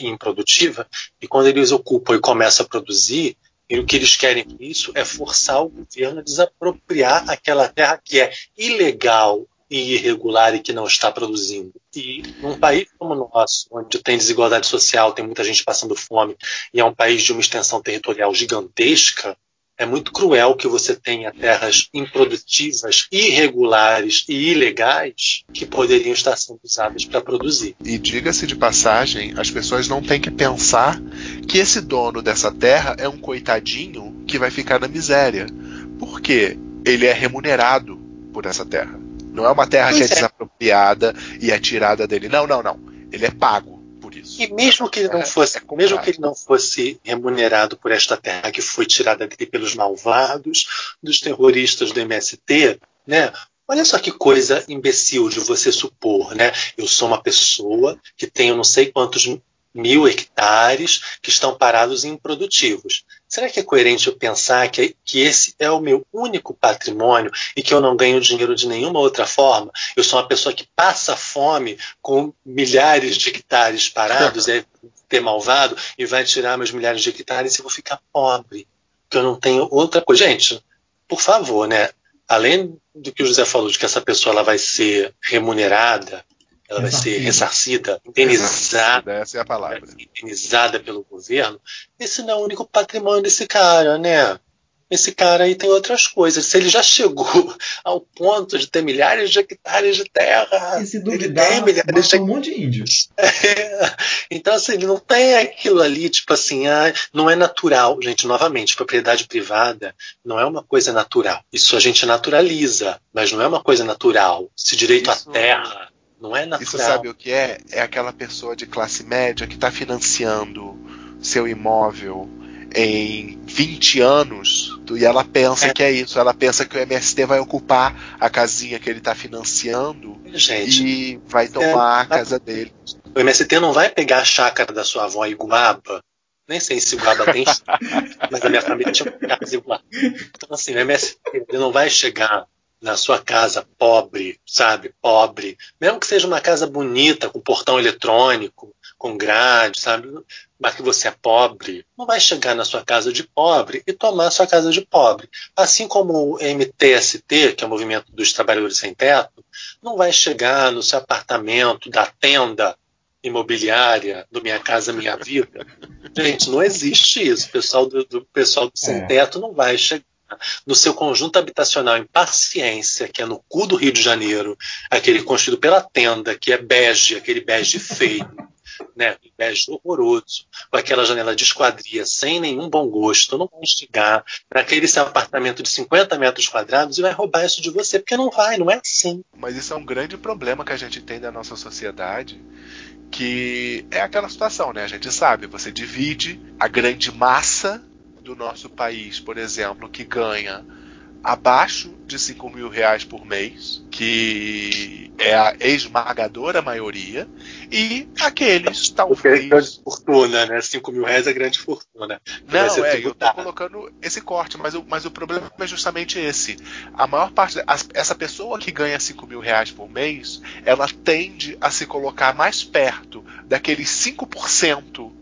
improdutiva, e quando eles ocupam e começam a produzir, e o que eles querem com isso é forçar o governo a desapropriar aquela terra que é ilegal e irregular e que não está produzindo. E num país como o nosso, onde tem desigualdade social, tem muita gente passando fome, e é um país de uma extensão territorial gigantesca, é muito cruel que você tenha terras improdutivas, irregulares e ilegais que poderiam estar sendo usadas para produzir. E diga-se de passagem, as pessoas não têm que pensar que esse dono dessa terra é um coitadinho que vai ficar na miséria. Porque ele é remunerado por essa terra. Não é uma terra pois que é, é desapropriada e é tirada dele. Não, não, não. Ele é pago E mesmo que ele não é, fosse, é mesmo que ele não fosse remunerado por esta terra que foi tirada dele pelos malvados, dos terroristas do MST, né? Olha só que coisa imbecil de você supor, né? Eu sou uma pessoa que tenho não sei quantos mil hectares que estão parados e improdutivos. Será que é coerente eu pensar que, que esse é o meu único patrimônio e que eu não ganho dinheiro de nenhuma outra forma? Eu sou uma pessoa que passa fome com milhares de hectares parados, é ter malvado e vai tirar meus milhares de hectares e eu vou ficar pobre, porque eu não tenho outra coisa. Gente, por favor, né? Além do que o José falou, de que essa pessoa ela vai ser remunerada, ela vai ser ressarcida, indenizada. Essa é a palavra. Indenizada pelo governo. Esse não é o único patrimônio desse cara, né? esse cara aí tem outras coisas. Se ele já chegou ao ponto de ter milhares de hectares de terra, E se ele duvidar, tem milhares de um monte de índio. é. Então, assim, ele não tem aquilo ali, tipo assim, ah, não é natural. Gente, novamente, propriedade privada não é uma coisa natural. Isso a gente naturaliza, mas não é uma coisa natural. Esse direito Isso- à terra não é natural. Isso sabe o que é? É aquela pessoa de classe média que está financiando seu imóvel em 20 anos e ela pensa É. que é isso. Ela pensa que o MST vai ocupar a casinha que ele está financiando Gente, e vai tomar a É. casa dele. o MST não vai pegar a chácara da sua avó em Guaba. Nem sei se Guaba tem mas a minha família tinha uma casa em Guaba. Então, assim, o MST não vai chegar na sua casa pobre, sabe? Pobre. Mesmo que seja uma casa bonita, com portão eletrônico, com grade, sabe? Mas que você é pobre, não vai chegar na sua casa de pobre e tomar a sua casa de pobre. Assim como o MTST, que é o Movimento dos Trabalhadores Sem Teto, não vai chegar no seu apartamento da tenda imobiliária do Minha Casa Minha Vida. Gente, não existe isso. O pessoal do, do pessoal do sem É. teto não vai chegar no seu conjunto habitacional em Paciência, que é no cu do Rio de Janeiro, aquele construído pela tenda, que é bege, aquele bege feio, né? Bege horroroso, com aquela janela de esquadria sem nenhum bom gosto, não vai chegar naquele seu apartamento de 50 metros quadrados e vai roubar isso de você, porque não vai, não é assim. Mas isso é um grande problema que a gente tem da nossa sociedade, que é aquela situação, né? A gente sabe, você divide a grande massa do nosso país, por exemplo, que ganha abaixo de 5 mil reais por mês, que é a esmagadora maioria, e aqueles Porque é grande talvez. fortuna, né? 5 mil reais é grande fortuna. Não, é, eu tributado. colocando esse corte, mas o, mas o problema é justamente esse. A maior parte, as- essa pessoa que ganha 5 mil reais por mês, ela tende a se colocar mais perto daqueles 5%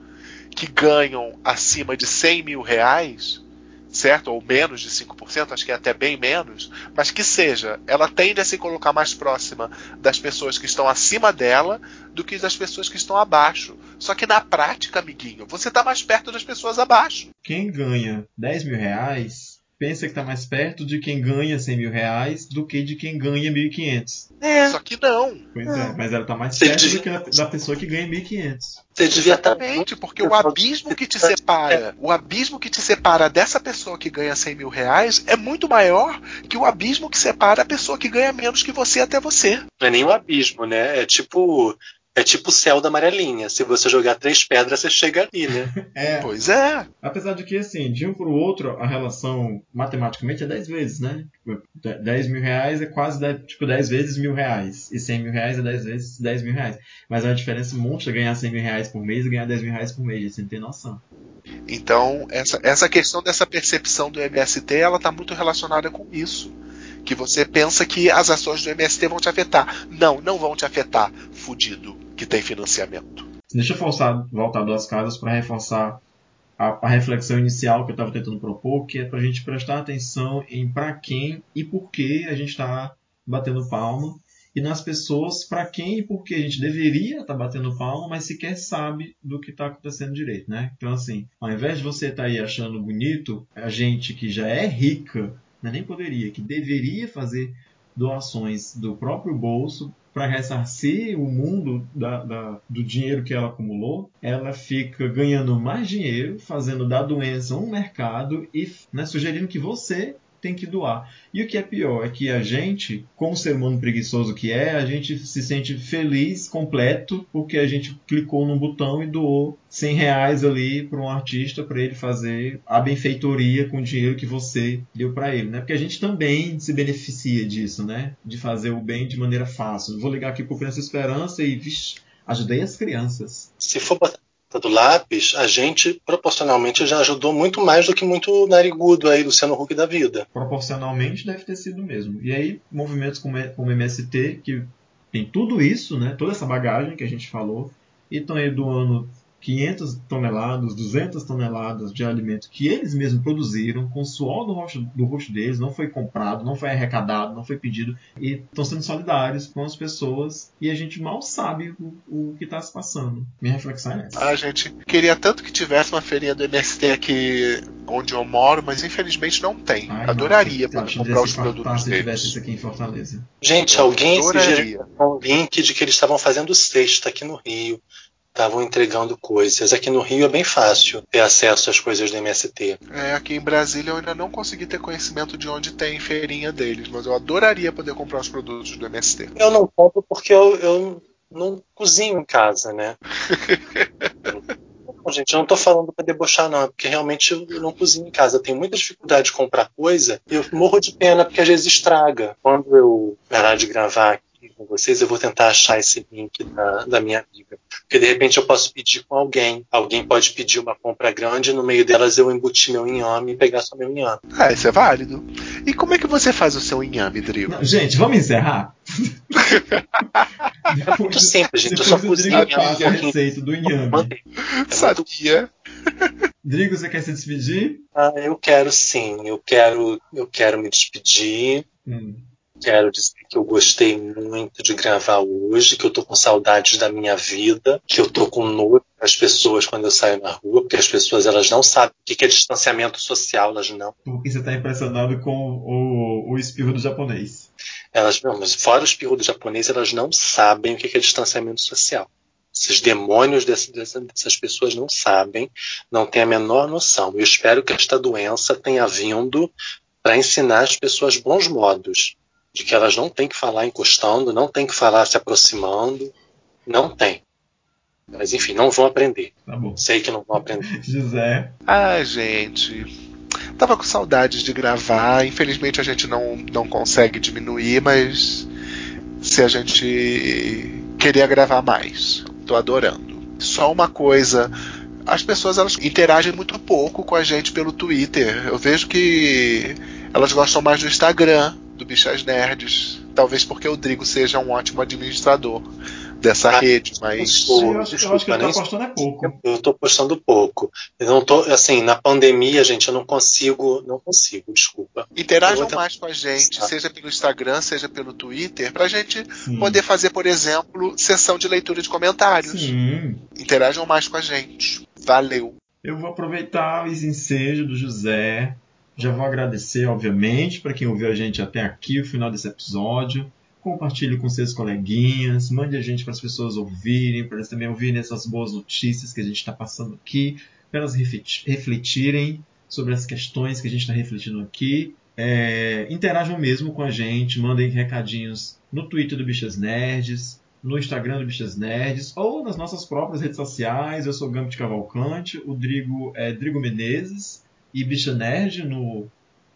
que ganham acima de 100 mil reais, certo? Ou menos de 5%, acho que é até bem menos, mas que seja, ela tende a se colocar mais próxima das pessoas que estão acima dela do que das pessoas que estão abaixo. Só que na prática, amiguinho, você está mais perto das pessoas abaixo. Quem ganha 10 mil reais pensa que está mais perto de quem ganha 100 mil reais do que de quem ganha 1.500. Só que não. Pois é, mas ela está mais Você perto devia- do que da pessoa que ganha 1.500. Você devia estar Exatamente, porque o abismo que te separa, o abismo que te separa dessa pessoa que ganha 100 mil reais é muito maior que o abismo que separa a pessoa que ganha menos que você até você. Não é nem um abismo, né? É tipo. É tipo o céu da amarelinha. Se você jogar três pedras, você chega ali, né? É, Pois é. apesar de que, assim, de um para o outro, a relação matematicamente é 10 vezes, né? Tipo, 10 mil reais é quase 10, tipo, 10 vezes mil reais. E 100 mil reais é 10 vezes 10 mil reais. Mas é uma diferença monstra ganhar 100 mil reais por mês e ganhar 10 mil reais por mês. Você não tem noção. Então, essa, essa questão dessa percepção do MST, ela está muito relacionada com isso. Que você pensa que as ações do MST vão te afetar. Não, não vão te afetar, fudido, que tem financiamento. Deixa eu forçar, voltar duas casas para reforçar a, a reflexão inicial que eu estava tentando propor, que é para a gente prestar atenção em para quem e por que a gente está batendo palma, e nas pessoas para quem e por que a gente deveria estar batendo palma, mas sequer sabe do que está acontecendo direito, né? Então, assim, ao invés de você estar aí achando bonito, a gente que já é rica, né, nem poderia, que deveria fazer doações do próprio bolso para ressarcir o mundo da- da- do dinheiro que ela acumulou, ela fica ganhando mais dinheiro, fazendo da doença um mercado e né, sugerindo que você tem que doar. E o que é pior é que a gente, como ser humano preguiçoso que é, a gente se sente feliz, completo, porque a gente clicou num botão e doou 100 reais ali para um artista para ele fazer a benfeitoria com o dinheiro que você deu para ele, né? Porque a gente também se beneficia disso, né? De fazer o bem de maneira fácil. Vou ligar aqui pro Criança Esperança e, vixe, ajudei as crianças. Se for botar do lápis, a gente proporcionalmente já ajudou muito mais do que muito narigudo aí, Luciano Huck da vida. Proporcionalmente deve ter sido mesmo. E aí, movimentos como, como MST, que tem tudo isso, né? Toda essa bagagem que a gente falou, e estão aí doando 500 toneladas, 200 toneladas de alimento que eles mesmos produziram, com o suor do rosto, do rosto deles, não foi comprado, não foi arrecadado, não foi pedido, e estão sendo solidários com as pessoas, e a gente mal sabe o, o que está se passando. Minha reflexão é essa. A gente queria tanto que tivesse uma feirinha do MST aqui onde eu moro, mas infelizmente não tem. Ai, Adoraria se comprar os produtos se tivesse isso aqui em Fortaleza. Gente, alguém dia um link de que eles estavam fazendo sexta aqui no Rio. Estavam entregando coisas. Aqui no Rio é bem fácil ter acesso às coisas do MST. É, aqui em Brasília eu ainda não consegui ter conhecimento de onde tem feirinha deles, mas eu adoraria poder comprar os produtos do MST. Eu não compro porque eu, eu não cozinho em casa, né? Não, gente, eu não tô falando pra debochar, não, é porque realmente eu não cozinho em casa. Eu tenho muita dificuldade de comprar coisa e eu morro de pena porque às vezes estraga. Quando eu parar de gravar aqui com vocês, eu vou tentar achar esse link da, da minha amiga. Porque de repente eu posso pedir com alguém. Alguém pode pedir uma compra grande, no meio delas eu embutir meu inhame e pegar só meu inhame. Ah, isso é válido. E como é que você faz o seu inhame, Drigo? Não, gente, vamos encerrar? É muito simples, gente. Eu Depois só o cozinho a receita do inhame. É muito Sabia? Drigo, você quer se despedir? Ah, eu quero sim, eu quero, eu quero me despedir. Hum. Quero dizer que eu gostei muito de gravar hoje, que eu tô com saudades da minha vida, que eu tô com nojo das pessoas quando eu saio na rua, porque as pessoas elas não sabem o que é distanciamento social, elas não. Porque você tá impressionado com o, o espirro do japonês. Elas não, mas fora o espirro do japonês, elas não sabem o que é distanciamento social. Esses demônios dessa- dessa- dessas pessoas não sabem, não têm a menor noção. Eu espero que esta doença tenha vindo para ensinar as pessoas bons modos, de que elas não têm que falar encostando, não têm que falar se aproximando, não tem. Mas enfim, não vão aprender. Tá bom. Sei que não vão aprender. José, Ah, gente. Tava com saudades de gravar. Infelizmente a gente não, não consegue diminuir, mas se a gente queria gravar mais. Tô adorando. Só uma coisa. As pessoas elas interagem muito pouco com a gente pelo Twitter. Eu vejo que elas gostam mais do Instagram, do Bichas Nerds. Talvez porque o Drigo seja um ótimo administrador dessa Ah, rede, mas. eu acho, eu desculpa, acho que ele tá apostando é pouco. Eu tô postando pouco. Eu não tô, assim, na pandemia, gente, eu não consigo, não consigo, desculpa. Interajam mais com a gente, seja pelo Instagram, seja pelo Twitter, pra gente Sim. poder fazer, por exemplo, sessão de leitura de comentários. Sim. Interajam mais com a gente. Valeu. Eu vou aproveitar esse ensejo do José. Já vou agradecer, obviamente, para quem ouviu a gente até aqui, o final desse episódio. Compartilhe com seus coleguinhas, mande a gente para as pessoas ouvirem, para elas também ouvirem essas boas notícias que a gente está passando aqui, para elas refleti- refletirem sobre as questões que a gente está refletindo aqui. É, interajam mesmo com a gente, mandem recadinhos no Twitter do Bichas Nerds, no Instagram do Bichas Nerds ou nas nossas próprias redes sociais. Eu sou Gambit Cavalcante, o Drigo é Drigo Menezes e Bicha Nerd no,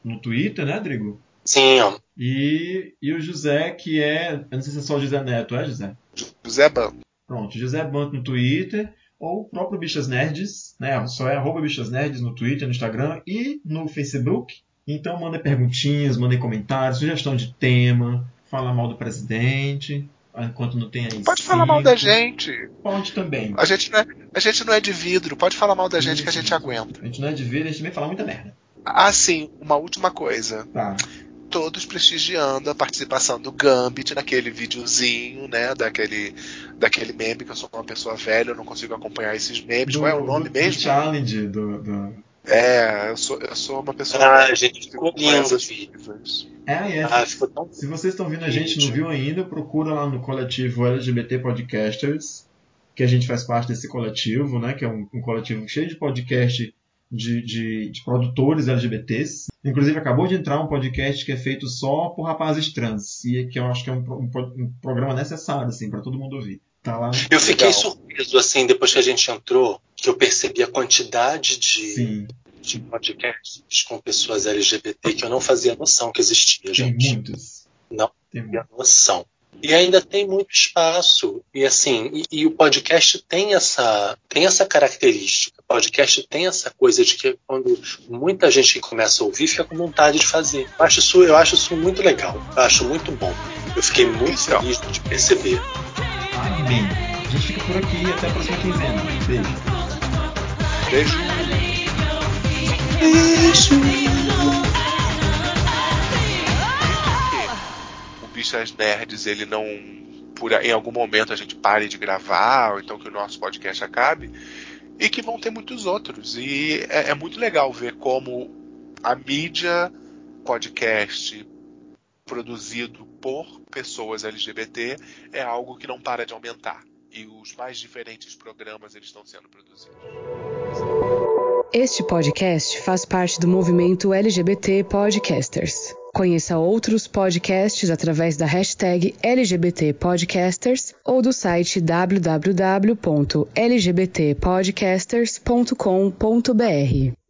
no Twitter, né, Drigo? Sim, ó. E, e o José, que é. Eu não sei se é só o José Neto, é, José? José Banco. Pronto, José Banto no Twitter, ou o próprio Bichas Nerds, né? Só é arroba Bichas Nerds no Twitter, no Instagram e no Facebook. Então mandem perguntinhas, mandem comentários, sugestão de tema, fala mal do presidente, enquanto não tem aí. Pode falar mal da gente. Pode também. A gente, não é, a gente não é de vidro. Pode falar mal da gente que a gente aguenta. A gente não é de ver, a gente também fala muita merda. Ah, sim, uma última coisa. Tá. Todos prestigiando a participação do Gambit naquele videozinho, né? Daquele, daquele meme, que eu sou uma pessoa velha, eu não consigo acompanhar esses memes. Qual é o nome do, mesmo? Do challenge do. do... É, eu sou, eu sou uma pessoa. Ah, velha, gente, ficou lindo. É, é. Ah, ficou tão. Se vocês estão vendo a gente e não viu ainda, procura lá no coletivo LGBT Podcasters, que a gente faz parte desse coletivo, né? Que é um, um coletivo cheio de podcast de, de, de produtores LGBTs. Inclusive, acabou de entrar um podcast que é feito só por rapazes trans, e que eu acho que é um, um, um programa necessário, assim, para todo mundo ouvir. Tá lá. Eu fiquei Legal. surpreso, assim, depois que a gente entrou, que eu percebi a quantidade de, Sim, de podcasts com pessoas LGBT que eu não fazia noção que existia, tem gente. muitos. Não. Tem Não fazia muitos. noção. E ainda tem muito espaço. E assim, e, e o podcast tem essa, tem essa característica. O podcast tem essa coisa de que quando muita gente que começa a ouvir fica com vontade de fazer. Eu acho isso, eu acho isso muito legal. Eu acho muito bom. Eu fiquei muito Então. feliz de perceber. Amém. A gente fica por aqui até a próxima quinzena. Beijo. Beijo. o Bichas Nerds, ele não. Por, em algum momento a gente pare de gravar, ou então que o nosso podcast acabe. e que vão ter muitos outros. E é, é muito legal ver como a mídia, podcast produzido por pessoas LGBT é algo que não para de aumentar. E os mais diferentes programas eles estão sendo produzidos. Este podcast faz parte do movimento LGBT Podcasters. Conheça outros podcasts através da hashtag LGBT Podcasters ou do site www.lgbtpodcasters.com.br.